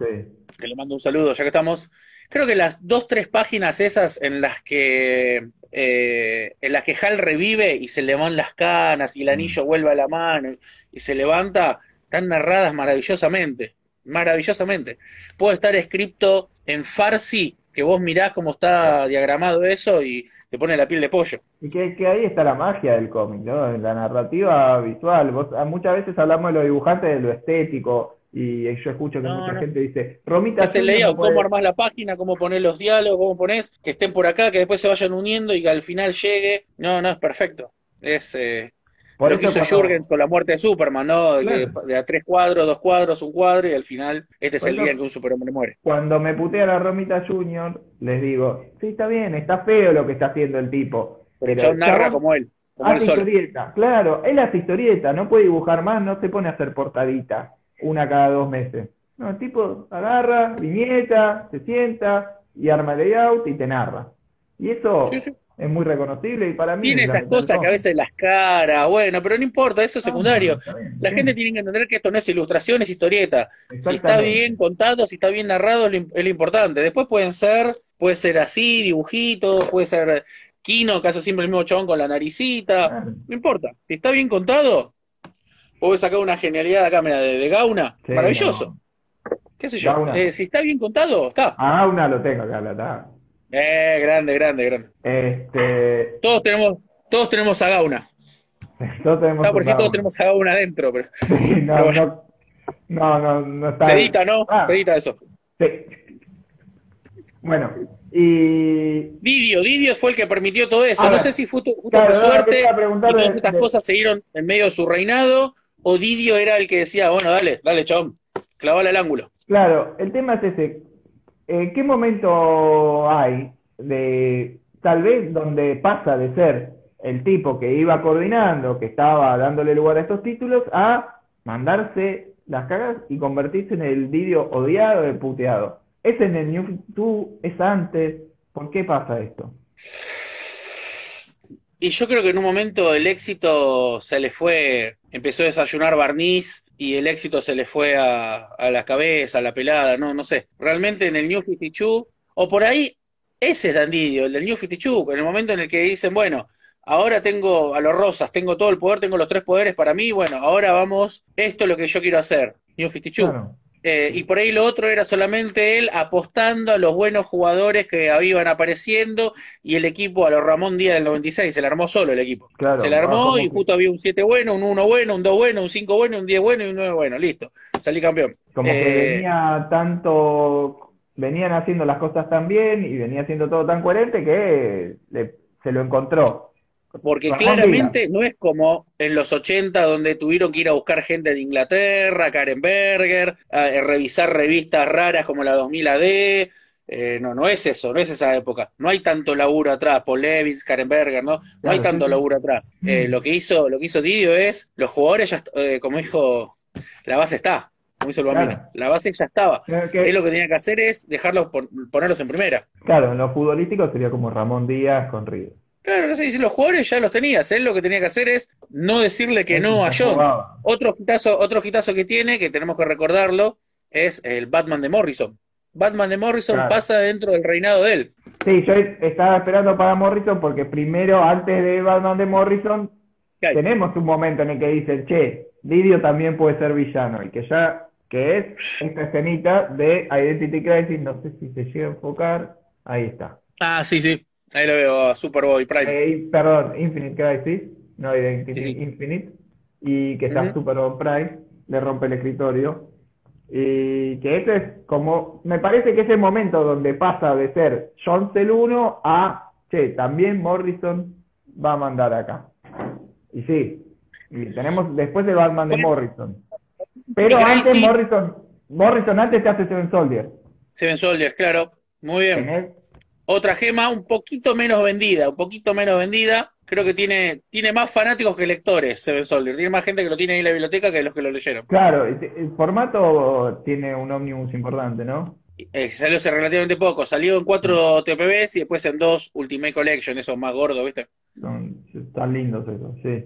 [SPEAKER 4] que le mando un saludo ya que estamos. Creo que las dos, tres páginas esas en las que eh, en las que Hal revive y se le van las canas y el anillo mm. vuelve a la mano y se levanta, están narradas maravillosamente, maravillosamente. Puede estar escrito en farsi, que vos mirás cómo está diagramado eso y te pone la piel de pollo.
[SPEAKER 1] Y que, ahí está la magia del cómic, ¿no? La narrativa visual. Vos, muchas veces hablamos de los dibujantes, de lo estético, y yo escucho que mucha gente dice, Romita...
[SPEAKER 4] Es el layout, cómo armás la página, cómo poner los diálogos, cómo pones que estén por acá, que después se vayan uniendo y que al final llegue. No, no, es perfecto. Es eh, lo que hizo Jurgens con la muerte de Superman, ¿no? De, a tres cuadros, dos cuadros, un cuadro, y al final este es el día en que un superhombre muere.
[SPEAKER 1] Cuando me putea la Romita Junior, les digo, sí, está bien, está feo lo que está haciendo el tipo.
[SPEAKER 4] Pero John narra como él. Como
[SPEAKER 1] hace historieta, claro, él hace historieta, no puede dibujar más, no se pone a hacer portadita una cada dos meses. No, el tipo agarra, viñeta, se sienta y arma layout y te narra. Y eso es muy reconocible y para mí...
[SPEAKER 4] Tiene esas cosas que a veces las caras, bueno, pero no importa, eso es secundario. la gente tiene que entender que esto no es ilustración, es historieta. Si está bien contado, si está bien narrado, es lo, importante. Después pueden ser, puede ser así, dibujitos, puede ser Kino, que hace siempre el mismo chabón con la naricita, no importa. Si está bien contado, Vos sacar una genialidad acá, mira, de, de Gauna. Maravilloso. ¿Qué sé yo? Eh, si está bien contado, está.
[SPEAKER 1] Ah, Gauna lo tengo acá, está.
[SPEAKER 4] Eh, grande, grande, grande.
[SPEAKER 1] Este...
[SPEAKER 4] Todos tenemos, todos tenemos a Gauna.
[SPEAKER 1] Todos tenemos
[SPEAKER 4] no, por si todos tenemos a Gauna adentro, pero.
[SPEAKER 1] no, no, no, no, no, está.
[SPEAKER 4] Se edita, ¿no? Ah. Se edita eso.
[SPEAKER 1] Sí. Bueno, y.
[SPEAKER 4] Didio, Didio fue el que permitió todo eso. no sé si fue tu, suerte y estas cosas siguieron en medio de su reinado o Didio era el que decía, bueno, dale, dale, chabón, clavale al ángulo.
[SPEAKER 1] Claro, el tema es ese. ¿En qué momento hay de tal vez donde pasa de ser el tipo que iba coordinando, que estaba dándole lugar a estos títulos, a mandarse las cagas y convertirse en el Didio odiado, el puteado? ¿Es en el New 2? ¿Es antes? ¿Por qué pasa esto?
[SPEAKER 4] Y yo creo que en un momento el éxito se le fue, empezó a desayunar barniz y el éxito se le fue a, la cabeza, a la pelada, no, no sé. Realmente en el New 52, o por ahí, ese es Dandidio, el del New 52, en el momento en el que dicen, bueno, ahora tengo a los rosas, tengo todo el poder, tengo los tres poderes para mí, bueno, ahora vamos, esto es lo que yo quiero hacer, New 52. Eh, y por ahí lo otro era solamente él apostando a los buenos jugadores que iban apareciendo y el equipo a los Ramón Díaz del 96, se le armó solo el equipo. se le armó y justo había un 7 bueno, un 1 bueno, un 2 bueno, un 5 bueno, un 10 bueno y un 9 bueno, listo, salí campeón.
[SPEAKER 1] Como que eh, venía tanto, venían haciendo las cosas tan bien y venía haciendo todo tan coherente que se lo encontró.
[SPEAKER 4] Porque claramente no es como en los 80 donde tuvieron que ir a buscar gente de Inglaterra, Karen Berger, a, eh, revisar revistas raras como la 2000 AD. Eh, no, no es eso, no es esa época. No hay tanto laburo atrás, Paul Levis, Karen Berger, ¿no? No hay tanto laburo atrás. Eh, lo que hizo, lo que hizo Didio es, los jugadores ya, como dijo, la base está, como hizo el Bambino. La base ya estaba. Él lo que tenía que hacer es dejarlos ponerlos en primera.
[SPEAKER 1] Claro, en lo futbolístico sería como Ramón Díaz con Río.
[SPEAKER 4] Claro, no sé, si los jugadores ya los tenías, él lo que tenía que hacer es no decirle que no a John. Otro hitazo, otro que tiene, que tenemos que recordarlo, es el Batman de Morrison. Batman de Morrison pasa dentro del reinado de él.
[SPEAKER 1] Sí, yo estaba esperando para Morrison porque primero, antes de Batman de Morrison, tenemos un momento en el que dicen, che, Lidio también puede ser villano, y que ya que es esta escenita de Identity Crisis, no sé si se llega a enfocar, ahí está.
[SPEAKER 4] Ah, sí, sí, ahí lo veo, Superboy Prime.
[SPEAKER 1] Eh, perdón, Infinite Crisis, no Identity
[SPEAKER 4] Sí, sí.
[SPEAKER 1] Infinite, y que está
[SPEAKER 4] Ujú.
[SPEAKER 1] Superboy Prime, le rompe el escritorio, y que ese es como, me parece que es el momento donde pasa de ser Jones el 1 a, che, también Morrison va a mandar acá. Y sí, y tenemos después el Batman de Morrison. Pero antes Morrison, Morrison antes te hace Seven Soldier.
[SPEAKER 4] Seven Soldiers, claro. Muy bien. Otra gema un poquito menos vendida, un poquito menos vendida. Creo que tiene, tiene más fanáticos que lectores, Seven Soldier. Tiene más gente que lo tiene ahí en la biblioteca que los que lo leyeron.
[SPEAKER 1] Claro, el, el formato tiene un ómnibus importante, ¿no?
[SPEAKER 4] Eh, salió hace relativamente poco. Salió en cuatro TPBs y después en dos Ultimate Collection, esos más gordos, ¿viste?
[SPEAKER 1] Son, están lindos esos, sí.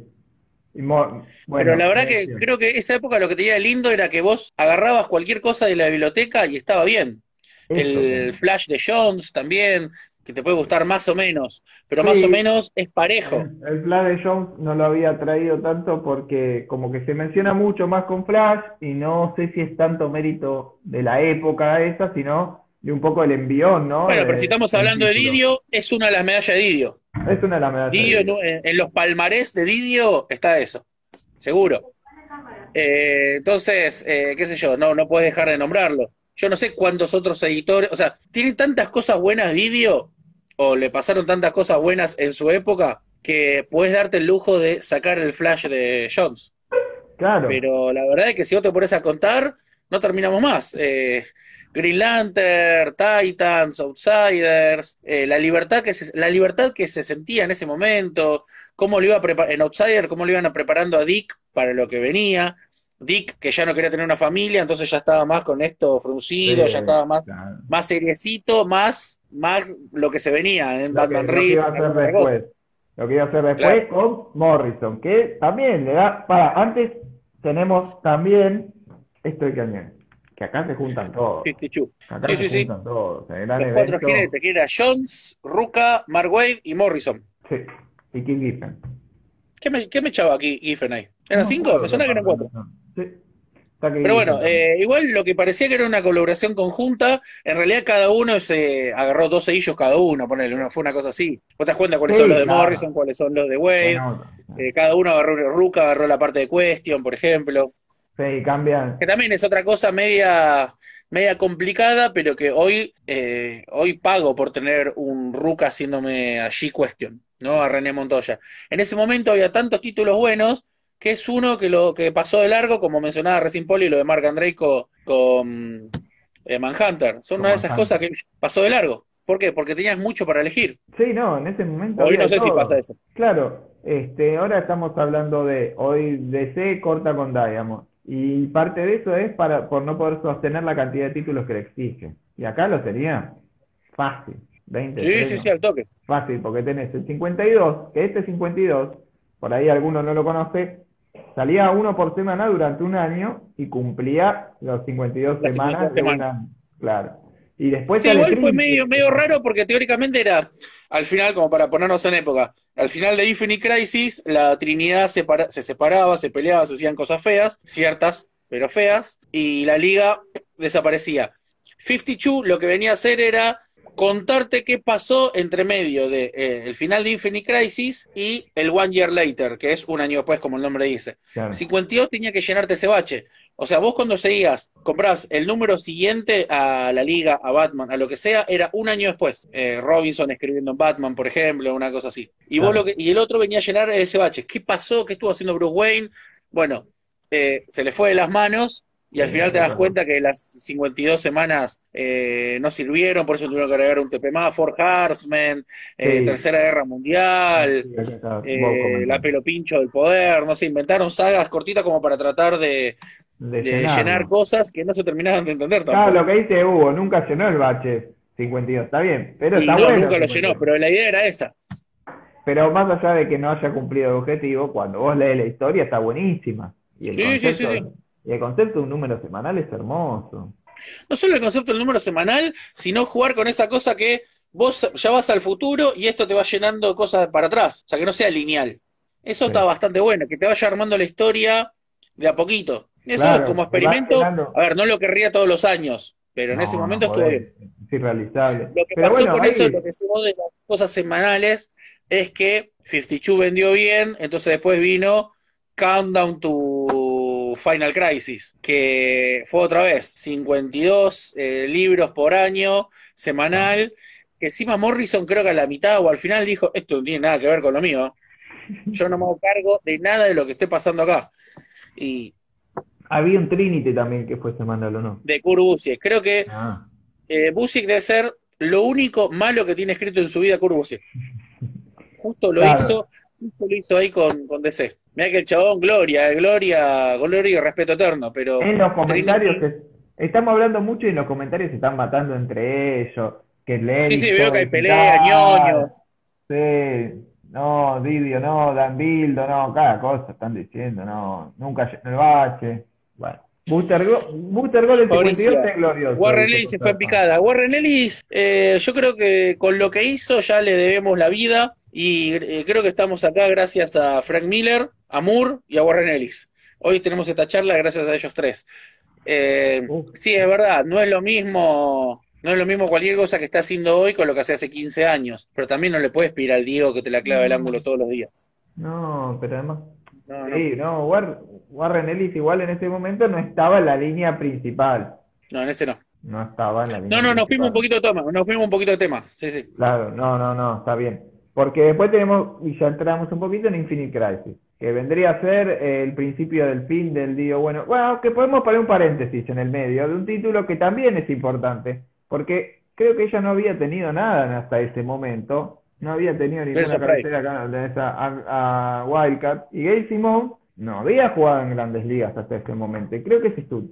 [SPEAKER 1] Y bueno,
[SPEAKER 4] Pero la verdad que
[SPEAKER 1] eh,
[SPEAKER 4] creo que esa época lo que tenía lindo era que vos agarrabas cualquier cosa de la biblioteca y estaba bien. El. Flash de Jones también, que te puede gustar más o menos, pero más o menos es parejo.
[SPEAKER 1] El, Flash de Jones no lo había traído tanto porque como que se menciona mucho más con Flash y no sé si es tanto mérito de la época esa, sino de un poco el envión, ¿no?
[SPEAKER 4] Bueno,
[SPEAKER 1] De-
[SPEAKER 4] pero si estamos hablando de. Didio, es una de las medallas de Didio.
[SPEAKER 1] Es una de las medallas.
[SPEAKER 4] Didio,
[SPEAKER 1] de
[SPEAKER 4] en, en- en los palmarés de Didio está eso, seguro. Eh, entonces, eh, qué sé yo, no, no puedes dejar de nombrarlo. Yo no sé cuántos otros editores, o sea, tiene tantas cosas buenas Didio, o le pasaron tantas cosas buenas en su época, que puedes darte el lujo de sacar el flash de Jones.
[SPEAKER 1] Claro.
[SPEAKER 4] Pero la verdad es que si vos te pones a contar, no terminamos más. Eh, Green Lantern, Titans, Outsiders, eh, la libertad que se, la libertad que se sentía en ese momento, cómo lo iba a en Outsider, cómo lo iban a preparando a Dick para lo que venía. Dick, que ya no quería tener una familia, entonces ya estaba más con esto fruncido,
[SPEAKER 1] Sí,
[SPEAKER 4] ya estaba más,
[SPEAKER 1] claro.
[SPEAKER 4] más seriecito, más, más lo que se venía en
[SPEAKER 1] Lo que,
[SPEAKER 4] Batman
[SPEAKER 1] lo que
[SPEAKER 4] Reed,
[SPEAKER 1] iba a hacer después. Lo que iba a hacer después con Morrison, que también le da. Para, antes tenemos también esto de cañón, que acá se juntan todos.
[SPEAKER 4] 52.
[SPEAKER 1] Acá
[SPEAKER 4] Sí,
[SPEAKER 1] se
[SPEAKER 4] sí, sí.
[SPEAKER 1] juntan todos. El gran
[SPEAKER 4] Los cuatro jinetes, que era Jones, Ruka, Mark Waid y Morrison.
[SPEAKER 1] Sí, y King Giffen.
[SPEAKER 4] ¿Qué me, qué me echaba aquí Giffen ahí? ¿Eran
[SPEAKER 1] No
[SPEAKER 4] cinco?
[SPEAKER 1] acuerdo
[SPEAKER 4] Me suena que eran cuatro.
[SPEAKER 1] Sí.
[SPEAKER 4] Pero bueno, eh, igual lo que parecía que era una colaboración conjunta, en realidad cada uno se agarró dos sellos cada uno, ponele, una- fue una cosa así. Vos te das cuenta cuáles
[SPEAKER 1] Sí,
[SPEAKER 4] son los de
[SPEAKER 1] claro.
[SPEAKER 4] Morrison, cuáles son los de Wade. Eh, cada uno agarró, Ruka agarró la parte de Question, por ejemplo.
[SPEAKER 1] Sí, cambian.
[SPEAKER 4] Que también es otra cosa media, media complicada, pero que hoy, eh, hoy pago por tener un Ruka haciéndome allí Question, ¿no? A René Montoya. En ese momento había tantos títulos buenos que es uno que lo que pasó de largo, como mencionaba recién Poli, lo de Mark Andreiko con eh, Manhunter. Son una de esas cosas que pasó de largo. ¿Por qué? Porque tenías mucho para elegir.
[SPEAKER 1] Sí, no, en ese momento
[SPEAKER 4] Hoy no sé si pasa eso.
[SPEAKER 1] Claro, este, ahora estamos hablando de hoy DC corta con Diamond y parte de eso es para por no poder sostener la cantidad de títulos que le exige. Y acá lo sería fácil, 20,
[SPEAKER 4] Sí,
[SPEAKER 1] 30,
[SPEAKER 4] sí, sí, al toque.
[SPEAKER 1] fácil, porque tenés el 52, que este 52, por ahí alguno no lo conoce, salía uno por semana durante un año y cumplía los 52
[SPEAKER 4] Las
[SPEAKER 1] semanas
[SPEAKER 4] 52
[SPEAKER 1] de
[SPEAKER 4] semanas.
[SPEAKER 1] una, claro. Y después
[SPEAKER 4] Sí, igual fue medio, medio raro porque teóricamente era, al final, como para ponernos en época, al final de Infinite Crisis, la Trinidad separa- se separaba, se peleaba, se hacían cosas feas, ciertas, pero feas, y la liga desaparecía. 52 lo que venía a hacer era contarte qué pasó entre medio de eh, el final de Infinite Crisis y el One Year Later, que es un año después, como el nombre dice.
[SPEAKER 1] Claro.
[SPEAKER 4] 52 tenía que llenarte ese bache. O sea, vos cuando seguías, comprás el número siguiente a la liga, a Batman, a lo que sea, era un año después. Eh, Robinson escribiendo en Batman, por ejemplo, una cosa así. Y vos
[SPEAKER 1] Claro.
[SPEAKER 4] lo que, y el otro venía a llenar ese bache. ¿Qué pasó? ¿Qué estuvo haciendo Bruce Wayne? Bueno, eh, se le fue de las manos y al
[SPEAKER 1] Sí,
[SPEAKER 4] final te das
[SPEAKER 1] claro.
[SPEAKER 4] cuenta que las 52 semanas eh, no sirvieron, por eso tuvieron que agregar un TP más, Four Horsemen, eh,
[SPEAKER 1] Sí.
[SPEAKER 4] Tercera Guerra Mundial,
[SPEAKER 1] Sí,
[SPEAKER 4] eh, la pelo pincho del poder, no sé, inventaron sagas cortitas como para tratar de,
[SPEAKER 1] De
[SPEAKER 4] de
[SPEAKER 1] llenarlo.
[SPEAKER 4] llenar cosas que no se terminaban de entender
[SPEAKER 1] Claro,
[SPEAKER 4] tampoco.
[SPEAKER 1] lo que dice Hugo, nunca llenó el bache 52, está bien, pero
[SPEAKER 4] Y
[SPEAKER 1] está
[SPEAKER 4] no,
[SPEAKER 1] bueno.
[SPEAKER 4] nunca lo
[SPEAKER 1] 52.
[SPEAKER 4] llenó, pero la idea era esa.
[SPEAKER 1] Pero más allá de que no haya cumplido el objetivo, cuando vos lees la historia está buenísima. Y el
[SPEAKER 4] Sí, sí, sí, sí.
[SPEAKER 1] Y el concepto de un número semanal es hermoso.
[SPEAKER 4] No solo el concepto del número semanal, sino jugar con esa cosa que vos ya vas al futuro y esto te va llenando cosas para atrás, o sea, que no sea lineal. Eso
[SPEAKER 1] Sí.
[SPEAKER 4] está bastante bueno, que te vaya armando la historia de a poquito. Eso
[SPEAKER 1] Claro,
[SPEAKER 4] como experimento, a ver, no lo querría todos los años, pero en
[SPEAKER 1] No,
[SPEAKER 4] ese
[SPEAKER 1] no
[SPEAKER 4] momento estuvo
[SPEAKER 1] podés,
[SPEAKER 4] bien.
[SPEAKER 1] Es irrealizable.
[SPEAKER 4] Lo que
[SPEAKER 1] Pero
[SPEAKER 4] pasó
[SPEAKER 1] bueno,
[SPEAKER 4] con
[SPEAKER 1] ahí-
[SPEAKER 4] eso, lo que se de las cosas semanales, es que 52 vendió bien, entonces después vino Countdown to Final Crisis, que fue otra vez 52 eh, libros por año, semanal, que encima Morrison creo que a la mitad o al final dijo, esto no tiene nada que ver con lo mío, yo no me hago cargo de nada de lo que esté pasando acá. Y
[SPEAKER 1] Había un Trinity también que fue semanal, ¿o no?
[SPEAKER 4] de Kurt Busiek, creo que
[SPEAKER 1] Ah.
[SPEAKER 4] eh, Busiek debe ser lo único malo que tiene escrito en su vida Kurt Busiek. Justo lo
[SPEAKER 1] Claro.
[SPEAKER 4] hizo, justo lo hizo ahí con, con DC. Mira que el chabón, gloria, eh, gloria, gloria y respeto eterno, pero
[SPEAKER 1] En los comentarios,
[SPEAKER 4] Trinity-
[SPEAKER 1] estamos hablando mucho y en los comentarios se están matando entre ellos. Que Lenny
[SPEAKER 4] Sí, sí, veo que hay
[SPEAKER 1] digital.
[SPEAKER 4] ñoños.
[SPEAKER 1] Sí, no, Didio, no, Dan Bildo, no, cada cosa están diciendo, no, nunca llenó el bache. Bueno, Booster, Go- Gol
[SPEAKER 4] Mauricio,
[SPEAKER 1] 52 es glorioso.
[SPEAKER 4] Warren Ellis se fue en picada. Warren Ellis, eh, yo creo que con lo que hizo ya le debemos la vida y eh, creo que estamos acá gracias a Frank Miller, a Moore y a Warren Ellis. Hoy tenemos esta charla gracias a ellos tres. Eh,
[SPEAKER 1] Uf.
[SPEAKER 4] sí, es verdad, no es lo mismo, no es lo mismo cualquier cosa que está haciendo hoy con lo que hacía hace 15 años, pero también no le puedes pedir al Diego que te la clave el ángulo todos los días.
[SPEAKER 1] No, pero además,
[SPEAKER 4] No, no,
[SPEAKER 1] sí, no, War- Warren Ellis igual en ese momento no estaba en la línea principal.
[SPEAKER 4] no, en ese no.
[SPEAKER 1] No estaba en la línea
[SPEAKER 4] No, no, nos fuimos un poquito de tema, nos fuimos un poquito de tema. Sí, sí.
[SPEAKER 1] Claro, no, no, no, está bien. Porque después tenemos, y ya entramos un poquito en Infinite Crisis, que vendría a ser eh, el principio del fin del día. Bueno, bueno, que podemos poner un paréntesis en el medio de un título que también es importante, porque creo que ella no había tenido nada hasta ese momento, no había tenido ninguna cartera acá de esa a, a Wildcat, y Gail Simone no había jugado en grandes ligas hasta ese momento. Y creo que si tú,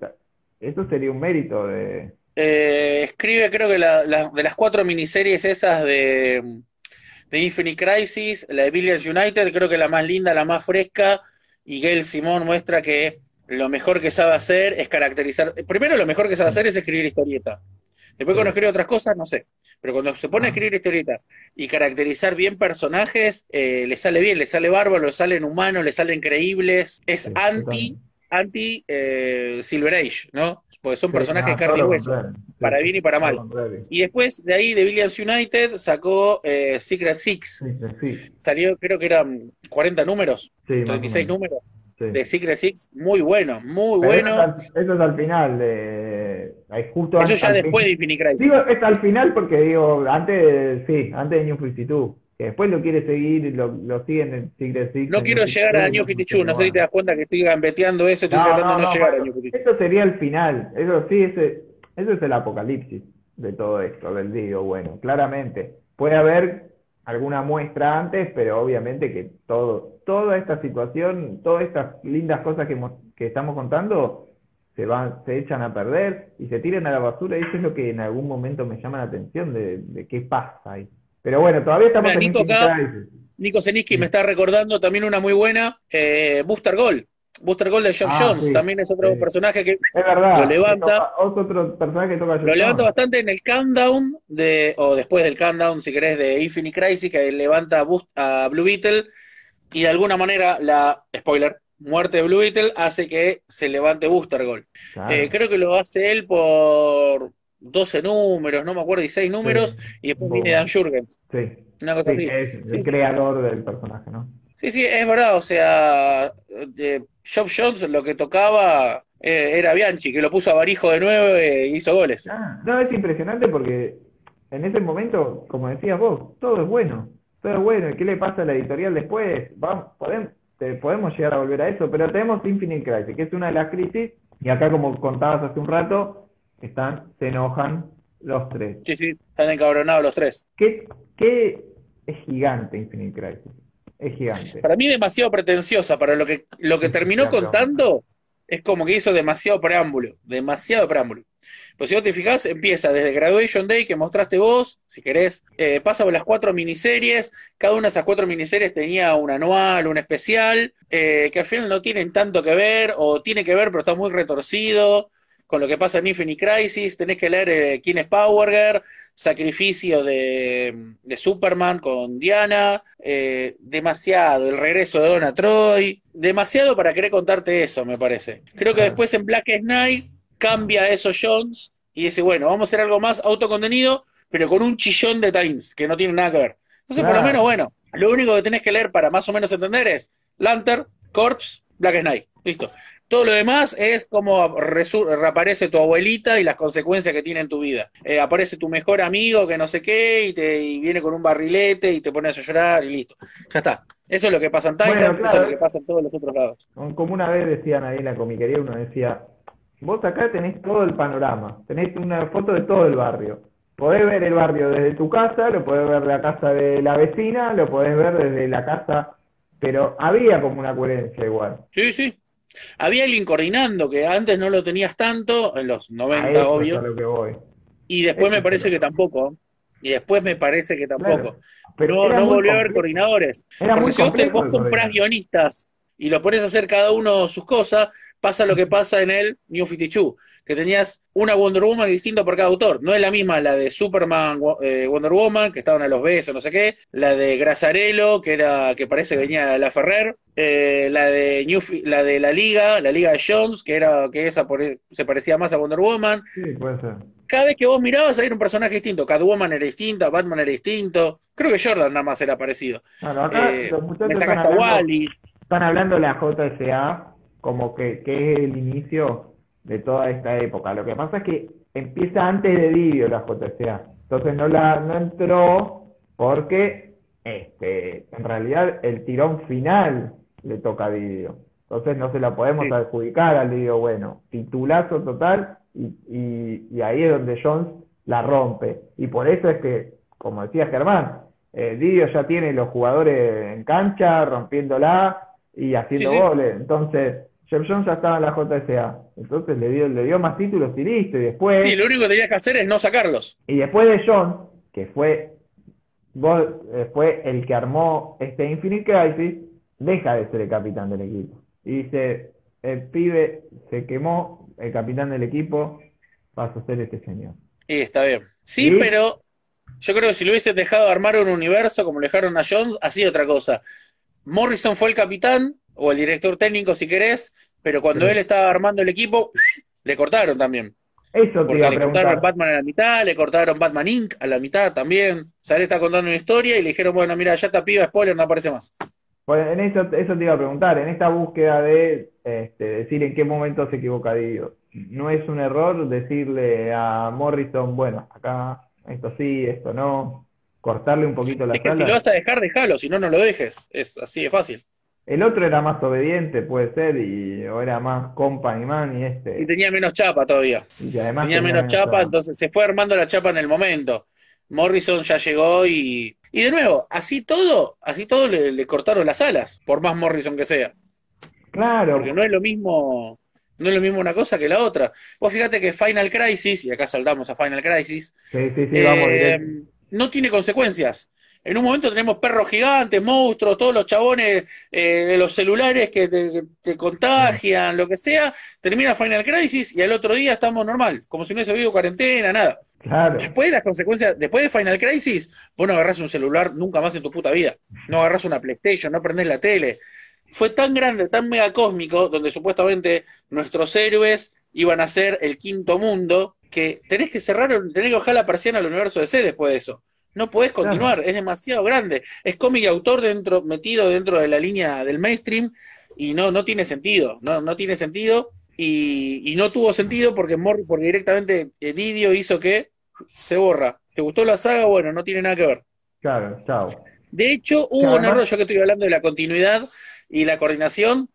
[SPEAKER 1] eso sería un mérito de,
[SPEAKER 4] Eh, escribe, creo que la- la- de las cuatro miniseries esas de, de Infinite Crisis, la de Billions United, creo que la más linda, la más fresca, y Gail Simón muestra que lo mejor que sabe hacer es caracterizar. Primero, lo mejor que sabe hacer es escribir historieta. Después, cuando escribe otras cosas, no sé. Pero cuando se pone a escribir historieta y caracterizar bien personajes, eh, le sale bien, le sale bárbaro, le salen humanos, le salen creíbles. Es anti, anti eh, Silver Age, ¿no? Porque son
[SPEAKER 1] Sí,
[SPEAKER 4] personajes carne y hueso.
[SPEAKER 1] Sí,
[SPEAKER 4] para bien y para mal. Y después de ahí de Billions United sacó eh, Secret Six. Salió, creo que eran 40 números,
[SPEAKER 1] sí, más o
[SPEAKER 4] 36
[SPEAKER 1] menos,
[SPEAKER 4] números
[SPEAKER 1] sí.
[SPEAKER 4] de Secret Six. Muy bueno, muy
[SPEAKER 1] Pero
[SPEAKER 4] bueno.
[SPEAKER 1] Eso es al, eso es al final, de, justo
[SPEAKER 4] Eso
[SPEAKER 1] antes-
[SPEAKER 4] ya después de
[SPEAKER 1] fin-
[SPEAKER 4] Infinite Crisis.
[SPEAKER 1] Digo, es al final porque digo, antes, sí, antes de New 52, que después lo quiere seguir, lo, lo siguen en Secret Six.
[SPEAKER 4] No quiero llegar a New 52, no sé si te das cuenta que estoy gambeteando eso, estoy
[SPEAKER 1] No,
[SPEAKER 4] tratando de no,
[SPEAKER 1] no,
[SPEAKER 4] llegar a New 52.
[SPEAKER 1] Eso sería el final, eso sí, ese, eso es el apocalipsis de todo esto, del digo, bueno, claramente. Puede haber alguna muestra antes, pero obviamente que todo, toda esta situación, todas estas lindas cosas que, hemos- que estamos contando, se van, se echan a perder y se tiran a la basura, y eso es lo que en algún momento me llama la atención de, de qué pasa ahí. Pero bueno, todavía estamos
[SPEAKER 4] Mira,
[SPEAKER 1] en
[SPEAKER 4] Nico acá-
[SPEAKER 1] Crisis.
[SPEAKER 4] Nico Zeniski
[SPEAKER 1] Sí.
[SPEAKER 4] me está recordando también una muy buena, eh, Booster Gold. Booster Gold de John
[SPEAKER 1] Ah,
[SPEAKER 4] Jones,
[SPEAKER 1] sí,
[SPEAKER 4] también es otro
[SPEAKER 1] sí.
[SPEAKER 4] personaje que
[SPEAKER 1] verdad,
[SPEAKER 4] Lo levanta.
[SPEAKER 1] toca- otro personaje que toca
[SPEAKER 4] Lo levanta bastante en el countdown de, o después del countdown, si querés, de Infinite Crisis, que levanta a, Blue Beetle, y de alguna manera la, spoiler, muerte de Blue Beetle hace que se levante Booster Gold.
[SPEAKER 1] Claro.
[SPEAKER 4] Eh, creo que lo hace él por 12 números, no me acuerdo, 16 números, y después
[SPEAKER 1] Un
[SPEAKER 4] viene Dan Jurgens,
[SPEAKER 1] Sí,
[SPEAKER 4] una cosa
[SPEAKER 1] sí,
[SPEAKER 4] así.
[SPEAKER 1] que es el creador del personaje, ¿no?
[SPEAKER 4] Sí, sí, es verdad, o sea, eh, Job Jones lo que tocaba eh, era Bianchi, que lo puso a Barijo de nuevo e hizo goles.
[SPEAKER 1] Ah, no, es impresionante porque en ese momento, como decías vos, todo es bueno, todo es bueno. ¿Y qué le pasa a la editorial después? Vamos, podemos, podemos llegar a volver a eso, pero tenemos Infinite Crisis, que es una de las crisis, y acá como contabas hace un rato, están, se enojan los tres.
[SPEAKER 4] Sí, sí, están encabronados los tres.
[SPEAKER 1] ¿Qué, qué es gigante Infinite Crisis? Es gigante.
[SPEAKER 4] Para mí demasiado pretenciosa, para lo que, lo que terminó
[SPEAKER 1] claro.
[SPEAKER 4] contando es como que hizo demasiado preámbulo, demasiado preámbulo. Pues si vos te fijás, empieza desde Graduation Day que mostraste vos, si querés, eh, pasa por las cuatro miniseries, cada una de esas cuatro miniseries tenía un anual, un especial, eh, que al final no tienen tanto que ver, o tiene que ver, pero está muy retorcido con lo que pasa en Infinite Crisis, tenés que leer eh, quién es Power Girl, sacrificio de, de Superman con Diana, eh, demasiado, el regreso de Donna Troy, demasiado para querer contarte eso, me parece. Creo que después en Black Knight cambia eso Jones y dice, bueno, vamos a hacer algo más autocontenido, pero con un chillón de Times, que no tiene nada que ver. Entonces, por lo menos, bueno, lo único que tenés que leer para más o menos entender es Lantern, Corpse, Black Knight. Listo. Todo lo demás es como reaparece tu abuelita y las consecuencias que tiene en tu vida. Eh, aparece tu mejor amigo que no sé qué y, te, y viene con un barrilete y te pones a llorar y listo. Ya está. Eso es lo que pasa en Titans,
[SPEAKER 1] Bueno,
[SPEAKER 4] eso es lo que pasa en todos los otros lados.
[SPEAKER 1] Como una vez decían ahí en la comiquería, uno decía, vos acá tenés todo el panorama, tenés una foto de todo el barrio. Podés ver el barrio desde tu casa, lo podés ver la casa de la vecina, lo podés ver desde la casa, pero había como una coherencia igual.
[SPEAKER 4] Sí, sí. Había alguien coordinando que antes no lo tenías tanto, en los
[SPEAKER 1] A
[SPEAKER 4] 90,
[SPEAKER 1] eso es
[SPEAKER 4] obvio,
[SPEAKER 1] a lo que voy.
[SPEAKER 4] y después
[SPEAKER 1] Eso
[SPEAKER 4] me parece que tampoco. Y después me parece que tampoco.
[SPEAKER 1] Claro, pero
[SPEAKER 4] no no volvió a haber coordinadores.
[SPEAKER 1] Era
[SPEAKER 4] Porque
[SPEAKER 1] muy
[SPEAKER 4] si vos, te, vos comprás guionistas y lo pones a hacer cada uno sus cosas, pasa lo que pasa en el New 52, que tenías una Wonder Woman distinta por cada autor. No es la misma la de Superman eh, Wonder Woman, que estaban a los besos, no sé qué, la de Grasarello, que era que parece que venía de la Ferrer, eh, la de New, la de la Liga, la Liga de Jones, que era que esa por- se parecía más a Wonder Woman.
[SPEAKER 1] Sí, puede ser.
[SPEAKER 4] Cada vez que vos mirabas era un personaje distinto. Catwoman era distinta, Batman era distinto. Creo que Jordan nada más era parecido.
[SPEAKER 1] Claro, acá
[SPEAKER 4] Eh,
[SPEAKER 1] los muchachos
[SPEAKER 4] me
[SPEAKER 1] están
[SPEAKER 4] a
[SPEAKER 1] hablando,
[SPEAKER 4] Wally.
[SPEAKER 1] están hablando de la JSA como que, que es el inicio de toda esta época. Lo que pasa es que empieza antes de Didio la JSA. Entonces no la no entró porque este, en realidad el tirón final le toca a Didio. Entonces no se la podemos
[SPEAKER 4] Sí.
[SPEAKER 1] adjudicar al Didio bueno. Titulazo total y, y, y ahí es donde Jones la rompe. Y por eso es que, como decía Germán, eh, Didio ya tiene los jugadores en cancha, rompiéndola y haciendo
[SPEAKER 4] Sí, sí.
[SPEAKER 1] goles. Entonces, Jeff Jones ya estaba en la JSA. Entonces le dio, le dio más títulos y listo. Y después,
[SPEAKER 4] Sí, lo único que tenías que hacer es no sacarlos.
[SPEAKER 1] y después de John, que fue, vos- eh, fue el que armó este Infinite Crisis, deja de ser el capitán del equipo. Y dice, el pibe se quemó, el capitán del equipo pasa a ser este señor.
[SPEAKER 4] Y está bien. Sí,
[SPEAKER 1] Sí.
[SPEAKER 4] pero yo creo que si lo hubiesen dejado armar un universo como le dejaron a Jones, hacía otra cosa. Morrison fue el capitán, o el director técnico si querés, pero cuando
[SPEAKER 1] Sí.
[SPEAKER 4] él estaba armando el equipo, le cortaron también.
[SPEAKER 1] Eso te
[SPEAKER 4] Porque
[SPEAKER 1] iba a
[SPEAKER 4] le cortaron. Batman a la mitad, le cortaron Batman Inc. a la mitad también. O sea, él está contando una historia y le dijeron, bueno, mira, ya está piba, spoiler, no aparece más.
[SPEAKER 1] Pues en eso, eso te iba a preguntar, en esta búsqueda de este, decir en qué momento se equivoca Didio, ¿no es un error decirle a Morrison, bueno, acá esto sí, esto no, cortarle un poquito las
[SPEAKER 4] Es que si lo vas a dejar, déjalo, si no, no lo dejes. Es así de fácil.
[SPEAKER 1] El otro era más obediente, puede ser, y o era más company man y
[SPEAKER 4] Y
[SPEAKER 1] este,
[SPEAKER 4] tenía menos chapa todavía.
[SPEAKER 1] y además
[SPEAKER 4] Tenía
[SPEAKER 1] tenía
[SPEAKER 4] menos chapa,
[SPEAKER 1] chapa.
[SPEAKER 4] entonces se fue armando la chapa en el momento. Morrison ya llegó y. Y de nuevo, así todo, así todo le, le cortaron las alas, por más Morrison que sea.
[SPEAKER 1] Claro,
[SPEAKER 4] Porque no es lo mismo, no es lo mismo una cosa que la otra. Vos fíjate que Final Crisis, y acá saltamos a Final Crisis,
[SPEAKER 1] sí, sí, sí, vamos
[SPEAKER 4] eh, no tiene consecuencias. En un momento tenemos perros gigantes, monstruos, todos los chabones eh, de los celulares que te, contagian, lo que sea. Termina Final Crisis y al otro día estamos normal, como si no hubiese habido cuarentena, nada.
[SPEAKER 1] Claro,
[SPEAKER 4] Después de las consecuencias, después de Final Crisis, vos no agarrás un celular nunca más en tu puta vida. No agarrás una PlayStation, no prendés la tele. Fue tan grande, tan mega cósmico, donde supuestamente nuestros héroes iban a ser el quinto mundo, que tenés que cerrar, tenés que bajar la persiana al universo de C después de eso. No podés continuar, es demasiado grande. Es cómic y autor dentro, metido dentro de la línea del mainstream y no, no tiene sentido, no, no tiene sentido. Y, y no tuvo sentido porque, Mor- porque directamente eh, Didio hizo que se borra. ¿Te gustó la saga? Bueno, no tiene nada que ver.
[SPEAKER 1] claro, chao.
[SPEAKER 4] De hecho, hubo
[SPEAKER 1] Claro,
[SPEAKER 4] un error, yo que estoy hablando de la continuidad y la coordinación.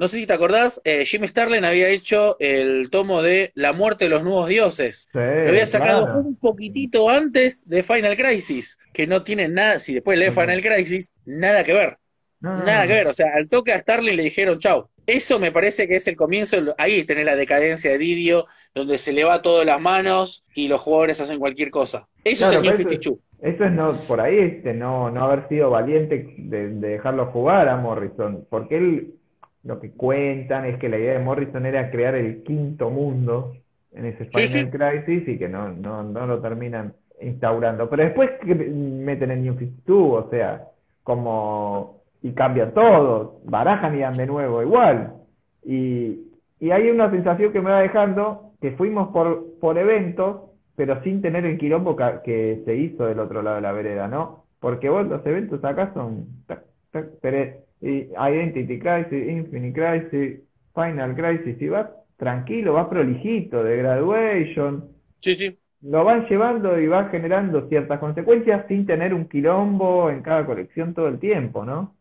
[SPEAKER 4] No sé si te acordás, eh, Jim Starlin había hecho el tomo de La muerte de los nuevos dioses.
[SPEAKER 1] Sí,
[SPEAKER 4] Lo había sacado
[SPEAKER 1] claro.
[SPEAKER 4] un poquitito antes de Final Crisis, que no tiene nada, si después lee. Final Crisis, nada que ver.
[SPEAKER 1] No, no,
[SPEAKER 4] Nada que ver, o sea, al toque a Starling le dijeron chau. Eso me parece que es el comienzo, ahí tenés la decadencia de Didio, donde se le va todo las manos y los jugadores hacen cualquier cosa. Eso
[SPEAKER 1] Claro,
[SPEAKER 4] es el New
[SPEAKER 1] eso-
[SPEAKER 4] 52.
[SPEAKER 1] Eso es no, por ahí este, no, no haber sido valiente de, de dejarlo jugar a Morrison, porque él, lo que cuentan es que la idea de Morrison era crear el quinto mundo en ese
[SPEAKER 4] Sí,
[SPEAKER 1] Final Crisis y que no, no, no lo terminan instaurando. Pero después que meten el New 52, o sea, como y cambian todo, barajan y dan de nuevo igual. Y, y hay una sensación que me va dejando que fuimos por, por eventos, pero sin tener el quilombo que, que se hizo del otro lado de la vereda, ¿no? Porque vos los eventos acá son tac, tac, y Identity Crisis, Infinite Crisis, Final Crisis, y vas tranquilo, vas prolijito, de Graduation,
[SPEAKER 4] Sí, sí.
[SPEAKER 1] lo van llevando y va generando ciertas consecuencias sin tener un quilombo en cada colección todo el tiempo, ¿no?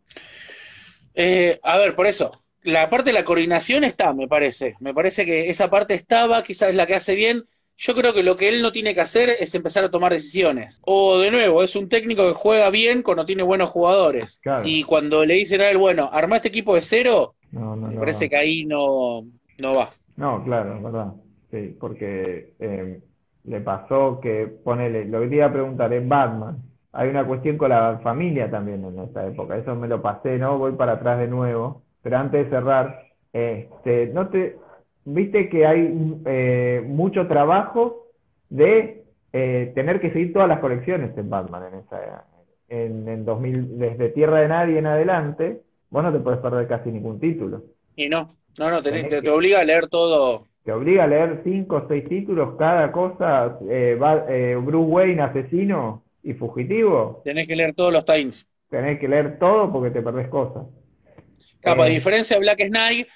[SPEAKER 4] Eh, a ver, por eso, la parte de la coordinación está, me parece. Me parece que esa parte estaba, quizás es la que hace bien. Yo creo que lo que él no tiene que hacer es empezar a tomar decisiones. O de nuevo, es un técnico que juega bien cuando tiene buenos jugadores.
[SPEAKER 1] Claro.
[SPEAKER 4] Y cuando le dicen a él, bueno, armá este equipo de cero,
[SPEAKER 1] No, no,
[SPEAKER 4] me
[SPEAKER 1] no.
[SPEAKER 4] parece que ahí no, no va.
[SPEAKER 1] No, claro, es verdad. Sí, porque eh, le pasó que, ponele, lo que te iba a preguntar, en Batman, hay una cuestión con la familia también en esa época. Eso me lo pasé, ¿no? Voy para atrás de nuevo. Pero antes de cerrar, este, no te, viste que hay eh, mucho trabajo de eh, tener que seguir todas las colecciones en Batman en esa, en, en 2000, desde Tierra de Nadie en adelante, vos no te puedes perder casi ningún título.
[SPEAKER 4] Y no, no, no, te,
[SPEAKER 1] Tenés
[SPEAKER 4] te- obliga a leer todo.
[SPEAKER 1] Te obliga a leer cinco o seis títulos, cada cosa, eh, va- eh, Bruce Wayne, asesino y fugitivo.
[SPEAKER 4] Tenés que leer todos los times.
[SPEAKER 1] Tenés que leer todo porque te perdés cosas.
[SPEAKER 4] Capa, a
[SPEAKER 1] Eh,
[SPEAKER 4] diferencia de Black Knight,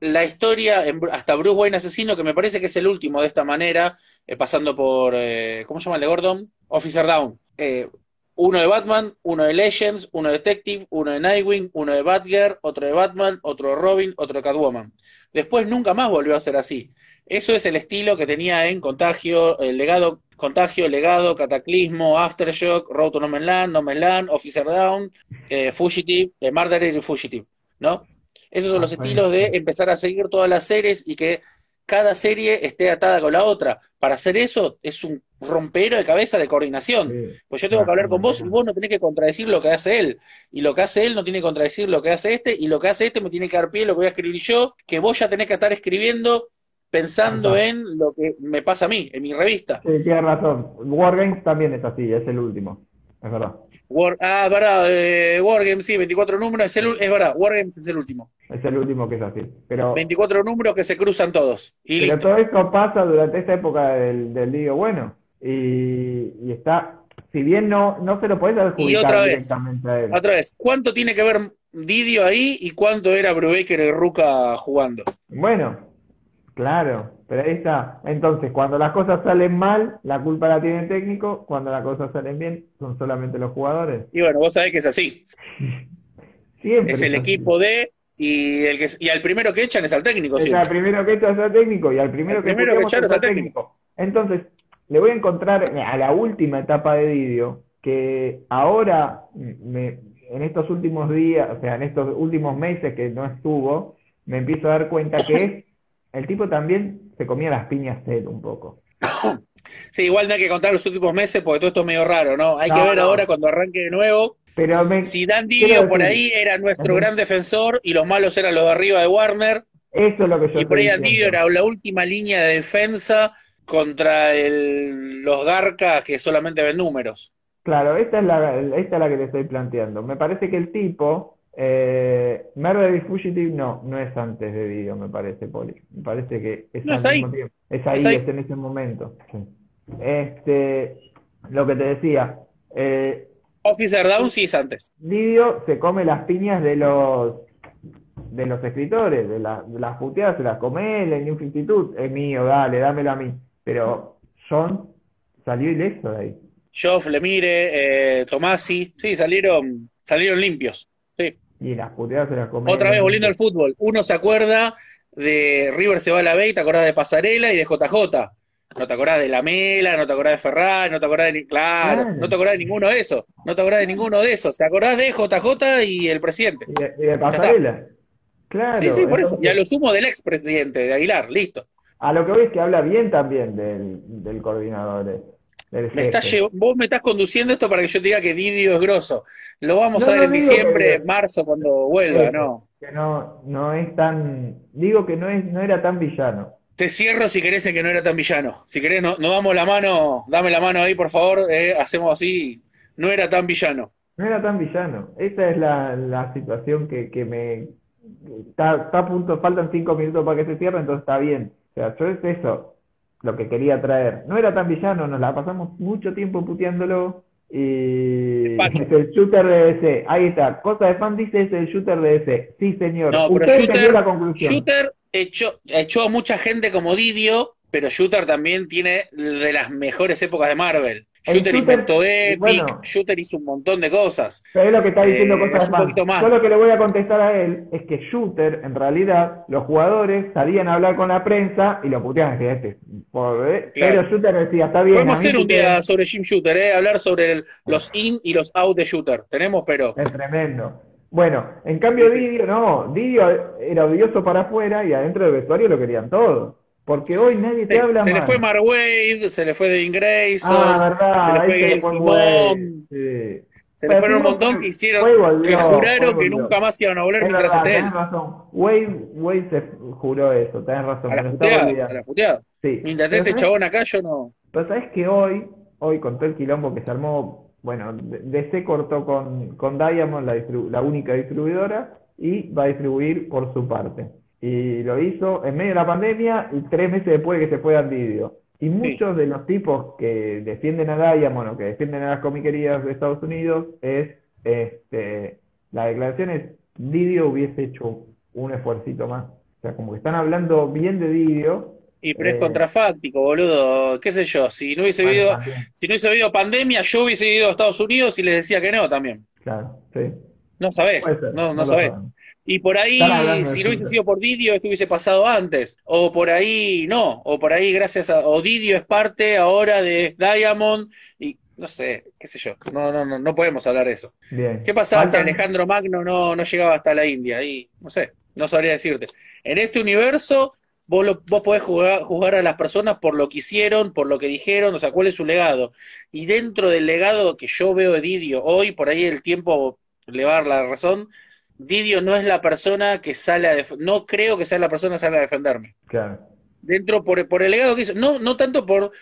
[SPEAKER 4] la historia, hasta Bruce Wayne Asesino, que me parece que es el último de esta manera, eh, pasando por, eh, ¿cómo se llama el de Gordon? Officer Down. Eh, uno de Batman, uno de Legends, uno de Detective, uno de Nightwing, uno de Batgirl, otro de Batman, otro de Robin, otro de Catwoman. Después nunca más volvió a ser así. Eso es el estilo que tenía en Contagio, legado, Contagio, Legado, Cataclismo, Aftershock, Road to No Man's Land, No Man's Land, Officer Down, Fugitive, eh, Murderer y Fugitive, ¿no? Esos son los estilos de empezar a seguir todas las series y que cada serie esté atada con la otra. Para hacer eso es un rompero de cabeza de coordinación.
[SPEAKER 1] sí,
[SPEAKER 4] Pues yo tengo que hablar con vos y vos no tenés que contradecir lo que hace él. Y lo que hace él no tiene que contradecir lo que hace este. Y lo que hace este me tiene que dar pie a lo que voy a escribir yo. Que vos ya tenés que estar escribiendo pensando
[SPEAKER 1] Ajá.
[SPEAKER 4] en lo que me pasa a mí, en mi revista.
[SPEAKER 1] Sí, tienes razón. Wargames también es así, es el último. Es verdad.
[SPEAKER 4] War- ah, verdad, eh, Wargames, sí, 24 números, es, el, es verdad, Wargames es el último.
[SPEAKER 1] Es el último que es así. Pero,
[SPEAKER 4] 24 números que se cruzan todos. Y
[SPEAKER 1] pero
[SPEAKER 4] listo.
[SPEAKER 1] todo esto pasa durante esta época del, del Liga Bueno. Y, y está, si bien no, no se lo podés adjudicar
[SPEAKER 4] otra vez,
[SPEAKER 1] directamente a él.
[SPEAKER 4] Otra vez, ¿cuánto tiene que ver Didio ahí y cuánto era Brubaker el Ruca jugando?
[SPEAKER 1] Bueno, claro, pero ahí está. Entonces, cuando las cosas salen mal, la culpa la tiene el técnico. Cuando las cosas salen bien, son solamente los jugadores.
[SPEAKER 4] Y bueno, vos sabés que es así.
[SPEAKER 1] Siempre
[SPEAKER 4] Es el equipo de y el que y al primero que echan es al técnico
[SPEAKER 1] Es al primero que echa es al técnico y al primero que
[SPEAKER 4] primero que
[SPEAKER 1] puteamos
[SPEAKER 4] echar
[SPEAKER 1] es al técnico. Entonces, le voy a encontrar a la última etapa de Didio que ahora, me, en estos últimos días, o sea, en estos últimos meses que no estuvo, me empiezo a dar cuenta que es, el tipo también se comía las piñas de él un poco.
[SPEAKER 4] Sí, igual no hay que contar los últimos meses porque todo esto es medio raro, ¿no? Hay que ver
[SPEAKER 1] no.
[SPEAKER 4] ahora cuando arranque de nuevo.
[SPEAKER 1] Pero me,
[SPEAKER 4] Si Dan Didio por ahí era nuestro gran defensor y los malos eran los de arriba de Warner,
[SPEAKER 1] eso es lo que yo
[SPEAKER 4] y por ahí Dan
[SPEAKER 1] diciendo.
[SPEAKER 4] era la última línea de defensa contra el- los Garcas que solamente ven números.
[SPEAKER 1] Claro, esta es la, esta es la que te estoy planteando. Me parece que el tipo, eh, Murder y Fugitive, no, no es antes de Dio, me parece, Poli. Me parece que es
[SPEAKER 4] No, es ahí.
[SPEAKER 1] mismo tiempo. Es ahí,
[SPEAKER 4] Es ahí.
[SPEAKER 1] es en ese momento. sí. Este, lo que te decía, eh,
[SPEAKER 4] Officer Down sí es antes.
[SPEAKER 1] Didio se come las piñas de los de los escritores, de, la- de las puteadas se las come él, el New Institute, es mío, dale, dámelo a mí. Pero John salió ileso de ahí.
[SPEAKER 4] Joff, Lemire, eh, Tomasi, sí, salieron, salieron limpios.
[SPEAKER 1] Y las puteadas se las
[SPEAKER 4] Otra vez volviendo al fútbol, uno se acuerda de River se va a la B, y te acordás de Pasarela y de JJ. No te acordás de Lamela, no te acordás de Ferrari, no te acordás de ni- claro,
[SPEAKER 1] Claro.
[SPEAKER 4] no te acordás de ninguno de esos, no te acordás de ninguno de esos, te acordás de JJ y el presidente.
[SPEAKER 1] Y de, y de pasarela. Claro,
[SPEAKER 4] Sí, sí, por eso.
[SPEAKER 1] entonces,
[SPEAKER 4] Y a lo sumo del expresidente de Aguilar, listo.
[SPEAKER 1] a lo que voy es que habla bien también del, del coordinador, del
[SPEAKER 4] Me llev- vos me estás conduciendo esto para que yo te diga que Didio es grosso. Lo vamos
[SPEAKER 1] No,
[SPEAKER 4] a ver
[SPEAKER 1] no
[SPEAKER 4] en diciembre,
[SPEAKER 1] que-
[SPEAKER 4] marzo, cuando vuelva, ¿no?
[SPEAKER 1] Que no, no es tan, digo que no es, no era tan villano.
[SPEAKER 4] te cierro si querés en que no era tan villano. Si querés, no, nos damos la mano, dame la mano ahí, por favor, eh, hacemos así, no era tan villano.
[SPEAKER 1] No era tan villano. Esa es la, la situación que, que me... Está, está a punto, faltan cinco minutos para que se cierre, entonces está bien. O sea, yo es eso lo que quería traer. No era tan villano, nos la pasamos mucho tiempo puteándolo y es el shooter de DC. Ahí está. Cosa de fan dice es el shooter de DC. Sí, señor.
[SPEAKER 4] No, pero
[SPEAKER 1] Usted
[SPEAKER 4] Shooter,
[SPEAKER 1] la conclusión.
[SPEAKER 4] Shooter echó, echó a mucha gente como Didio, pero Shooter también tiene de las mejores épocas de Marvel. Shooter
[SPEAKER 1] Shooter,
[SPEAKER 4] inventó Epic,
[SPEAKER 1] bueno.
[SPEAKER 4] Shooter hizo un montón de cosas.
[SPEAKER 1] Pero es lo que está diciendo
[SPEAKER 4] Eh,
[SPEAKER 1] Cosa
[SPEAKER 4] es
[SPEAKER 1] de
[SPEAKER 4] un
[SPEAKER 1] fan.
[SPEAKER 4] poquito más.
[SPEAKER 1] Yo lo que le voy a contestar a él es que Shooter, en realidad, los jugadores salían a hablar con la prensa y lo puteaban. decían, Este, eh,
[SPEAKER 4] Claro.
[SPEAKER 1] Pero Shooter decía, está bien.
[SPEAKER 4] Podemos hacer un
[SPEAKER 1] puteen".
[SPEAKER 4] día sobre Jim Shooter, ¿eh? hablar sobre el- los in y los out de Shooter. Tenemos, pero
[SPEAKER 1] Es tremendo. Bueno, en cambio Didio, no, Didio era odioso para afuera y adentro del vestuario lo querían todo. Porque hoy nadie te
[SPEAKER 4] se,
[SPEAKER 1] habla
[SPEAKER 4] se le fue Mark Wade, se le fue Devin Grayson,
[SPEAKER 1] Ah,
[SPEAKER 4] se le fue
[SPEAKER 1] Wade. Sí.
[SPEAKER 4] se le fueron un montón que hicieron,
[SPEAKER 1] volvió,
[SPEAKER 4] que juraron que nunca más iban a volver
[SPEAKER 1] Es
[SPEAKER 4] mientras
[SPEAKER 1] verdad, tenés razón. Wade, Wade se juró eso, tenés razón,
[SPEAKER 4] A la puteada, a
[SPEAKER 1] olvidando.
[SPEAKER 4] la puteada.
[SPEAKER 1] Sí.
[SPEAKER 4] Mientras esté este chabón acá, yo no.
[SPEAKER 1] Pero sabes que hoy, hoy con todo el quilombo que se armó, bueno, DC cortó con, con Diamond, la, la única distribuidora, y va a distribuir por su parte. Y lo hizo en medio de la pandemia y tres meses después de que se fue Didio. Y muchos de los tipos que defienden a Diamond o que defienden a las comiquerías de Estados Unidos es, este, la declaración es, Didio hubiese hecho un esfuercito más. O sea, como que están hablando bien de Didio.
[SPEAKER 4] Y pero es
[SPEAKER 1] Eh,
[SPEAKER 4] contrafáctico, boludo. ¿Qué sé yo? Si no hubiese habido,
[SPEAKER 1] también,
[SPEAKER 4] si no hubiese habido pandemia, yo hubiese ido a Estados Unidos y les decía que no también.
[SPEAKER 1] claro, sí.
[SPEAKER 4] No sabés,
[SPEAKER 1] ser,
[SPEAKER 4] no, no
[SPEAKER 1] lo
[SPEAKER 4] sabés. Y por ahí, si no hubiese sido por Didio, esto hubiese pasado antes. O por ahí no. O por ahí, gracias a. O Didio es parte ahora de Diamond. Y no sé, qué sé yo. No, no, no, no podemos hablar de eso.
[SPEAKER 1] Bien.
[SPEAKER 4] ¿Qué pasaba si Alejandro Magno no, no llegaba hasta la India? Y no sé, no sabría decirte. En este universo, vos, lo- vos podés jugar, juzgar a las personas por lo que hicieron, por lo que dijeron, o sea, cuál es su legado. Y dentro del legado que yo veo de Didio hoy, por ahí el tiempo le va a dar la razón, Didio no es la persona que sale a no creo que sea la persona que sale a defenderme.
[SPEAKER 1] Claro.
[SPEAKER 4] Dentro por, por el legado que hizo, no, no tanto por,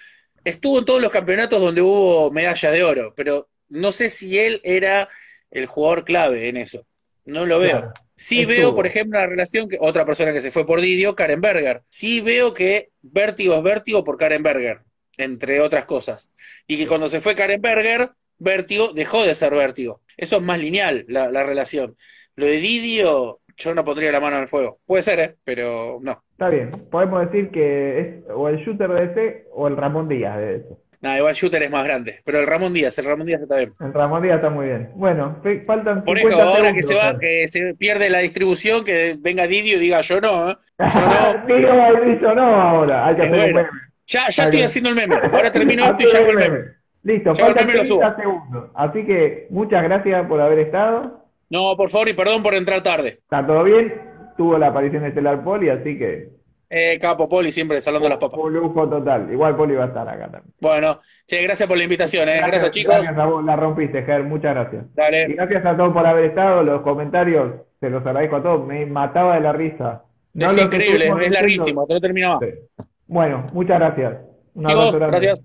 [SPEAKER 4] estuvo en todos los campeonatos donde hubo medalla de oro, pero no sé si él era el jugador clave en eso. No lo veo.
[SPEAKER 1] Claro.
[SPEAKER 4] Sí
[SPEAKER 1] Estuvo.
[SPEAKER 4] veo, por ejemplo, la relación que otra persona que se fue por Didio, Karen Berger. Sí veo que Vértigo es Vértigo por Karen Berger, entre otras cosas. Y que cuando se fue Karen Berger, Vértigo dejó de ser Vértigo. Eso es más lineal, la, la relación. Lo de Didio, yo no pondría la mano en el fuego. Puede ser, ¿eh? pero no.
[SPEAKER 1] Está bien. Podemos decir que es o el shooter de DC o el Ramón Díaz de DC.
[SPEAKER 4] Nada, igual Shooter es más grande. Pero el Ramón Díaz, el Ramón Díaz está bien.
[SPEAKER 1] El Ramón Díaz está muy bien. Bueno, faltan
[SPEAKER 4] Por eso,
[SPEAKER 1] 50
[SPEAKER 4] ahora que se va, que se pierde la distribución, que venga Didio y diga yo no, ¿eh? Yo no.
[SPEAKER 1] Digo, no ahora. Hay que hacer un meme.
[SPEAKER 4] Ya, ya estoy haciendo el meme. Ahora termino esto y ya hago el meme.
[SPEAKER 1] Listo,
[SPEAKER 4] Ya
[SPEAKER 1] faltan
[SPEAKER 4] meme lo
[SPEAKER 1] 30
[SPEAKER 4] subo.
[SPEAKER 1] segundos. Así que muchas gracias por haber estado.
[SPEAKER 4] No, por favor, y perdón por entrar tarde.
[SPEAKER 1] Está todo bien. Tuvo la aparición de Estelar Poli, así que
[SPEAKER 4] Eh, capo Poli, siempre salando las papas.
[SPEAKER 1] un lujo total. Igual Poli va a estar acá también.
[SPEAKER 4] Bueno, che, gracias por la invitación, ¿eh? Gracias, chicos.
[SPEAKER 1] Gracias a vos, la rompiste, Ger. Muchas gracias. Y
[SPEAKER 4] Dale.
[SPEAKER 1] gracias a todos por haber estado. Los comentarios, se los agradezco a todos. Me mataba de la risa. No
[SPEAKER 4] Es increíble, es larguísimo, te lo termina más.
[SPEAKER 1] Sí. Bueno, muchas gracias. Un abrazo
[SPEAKER 4] gracias.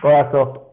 [SPEAKER 1] Codazo.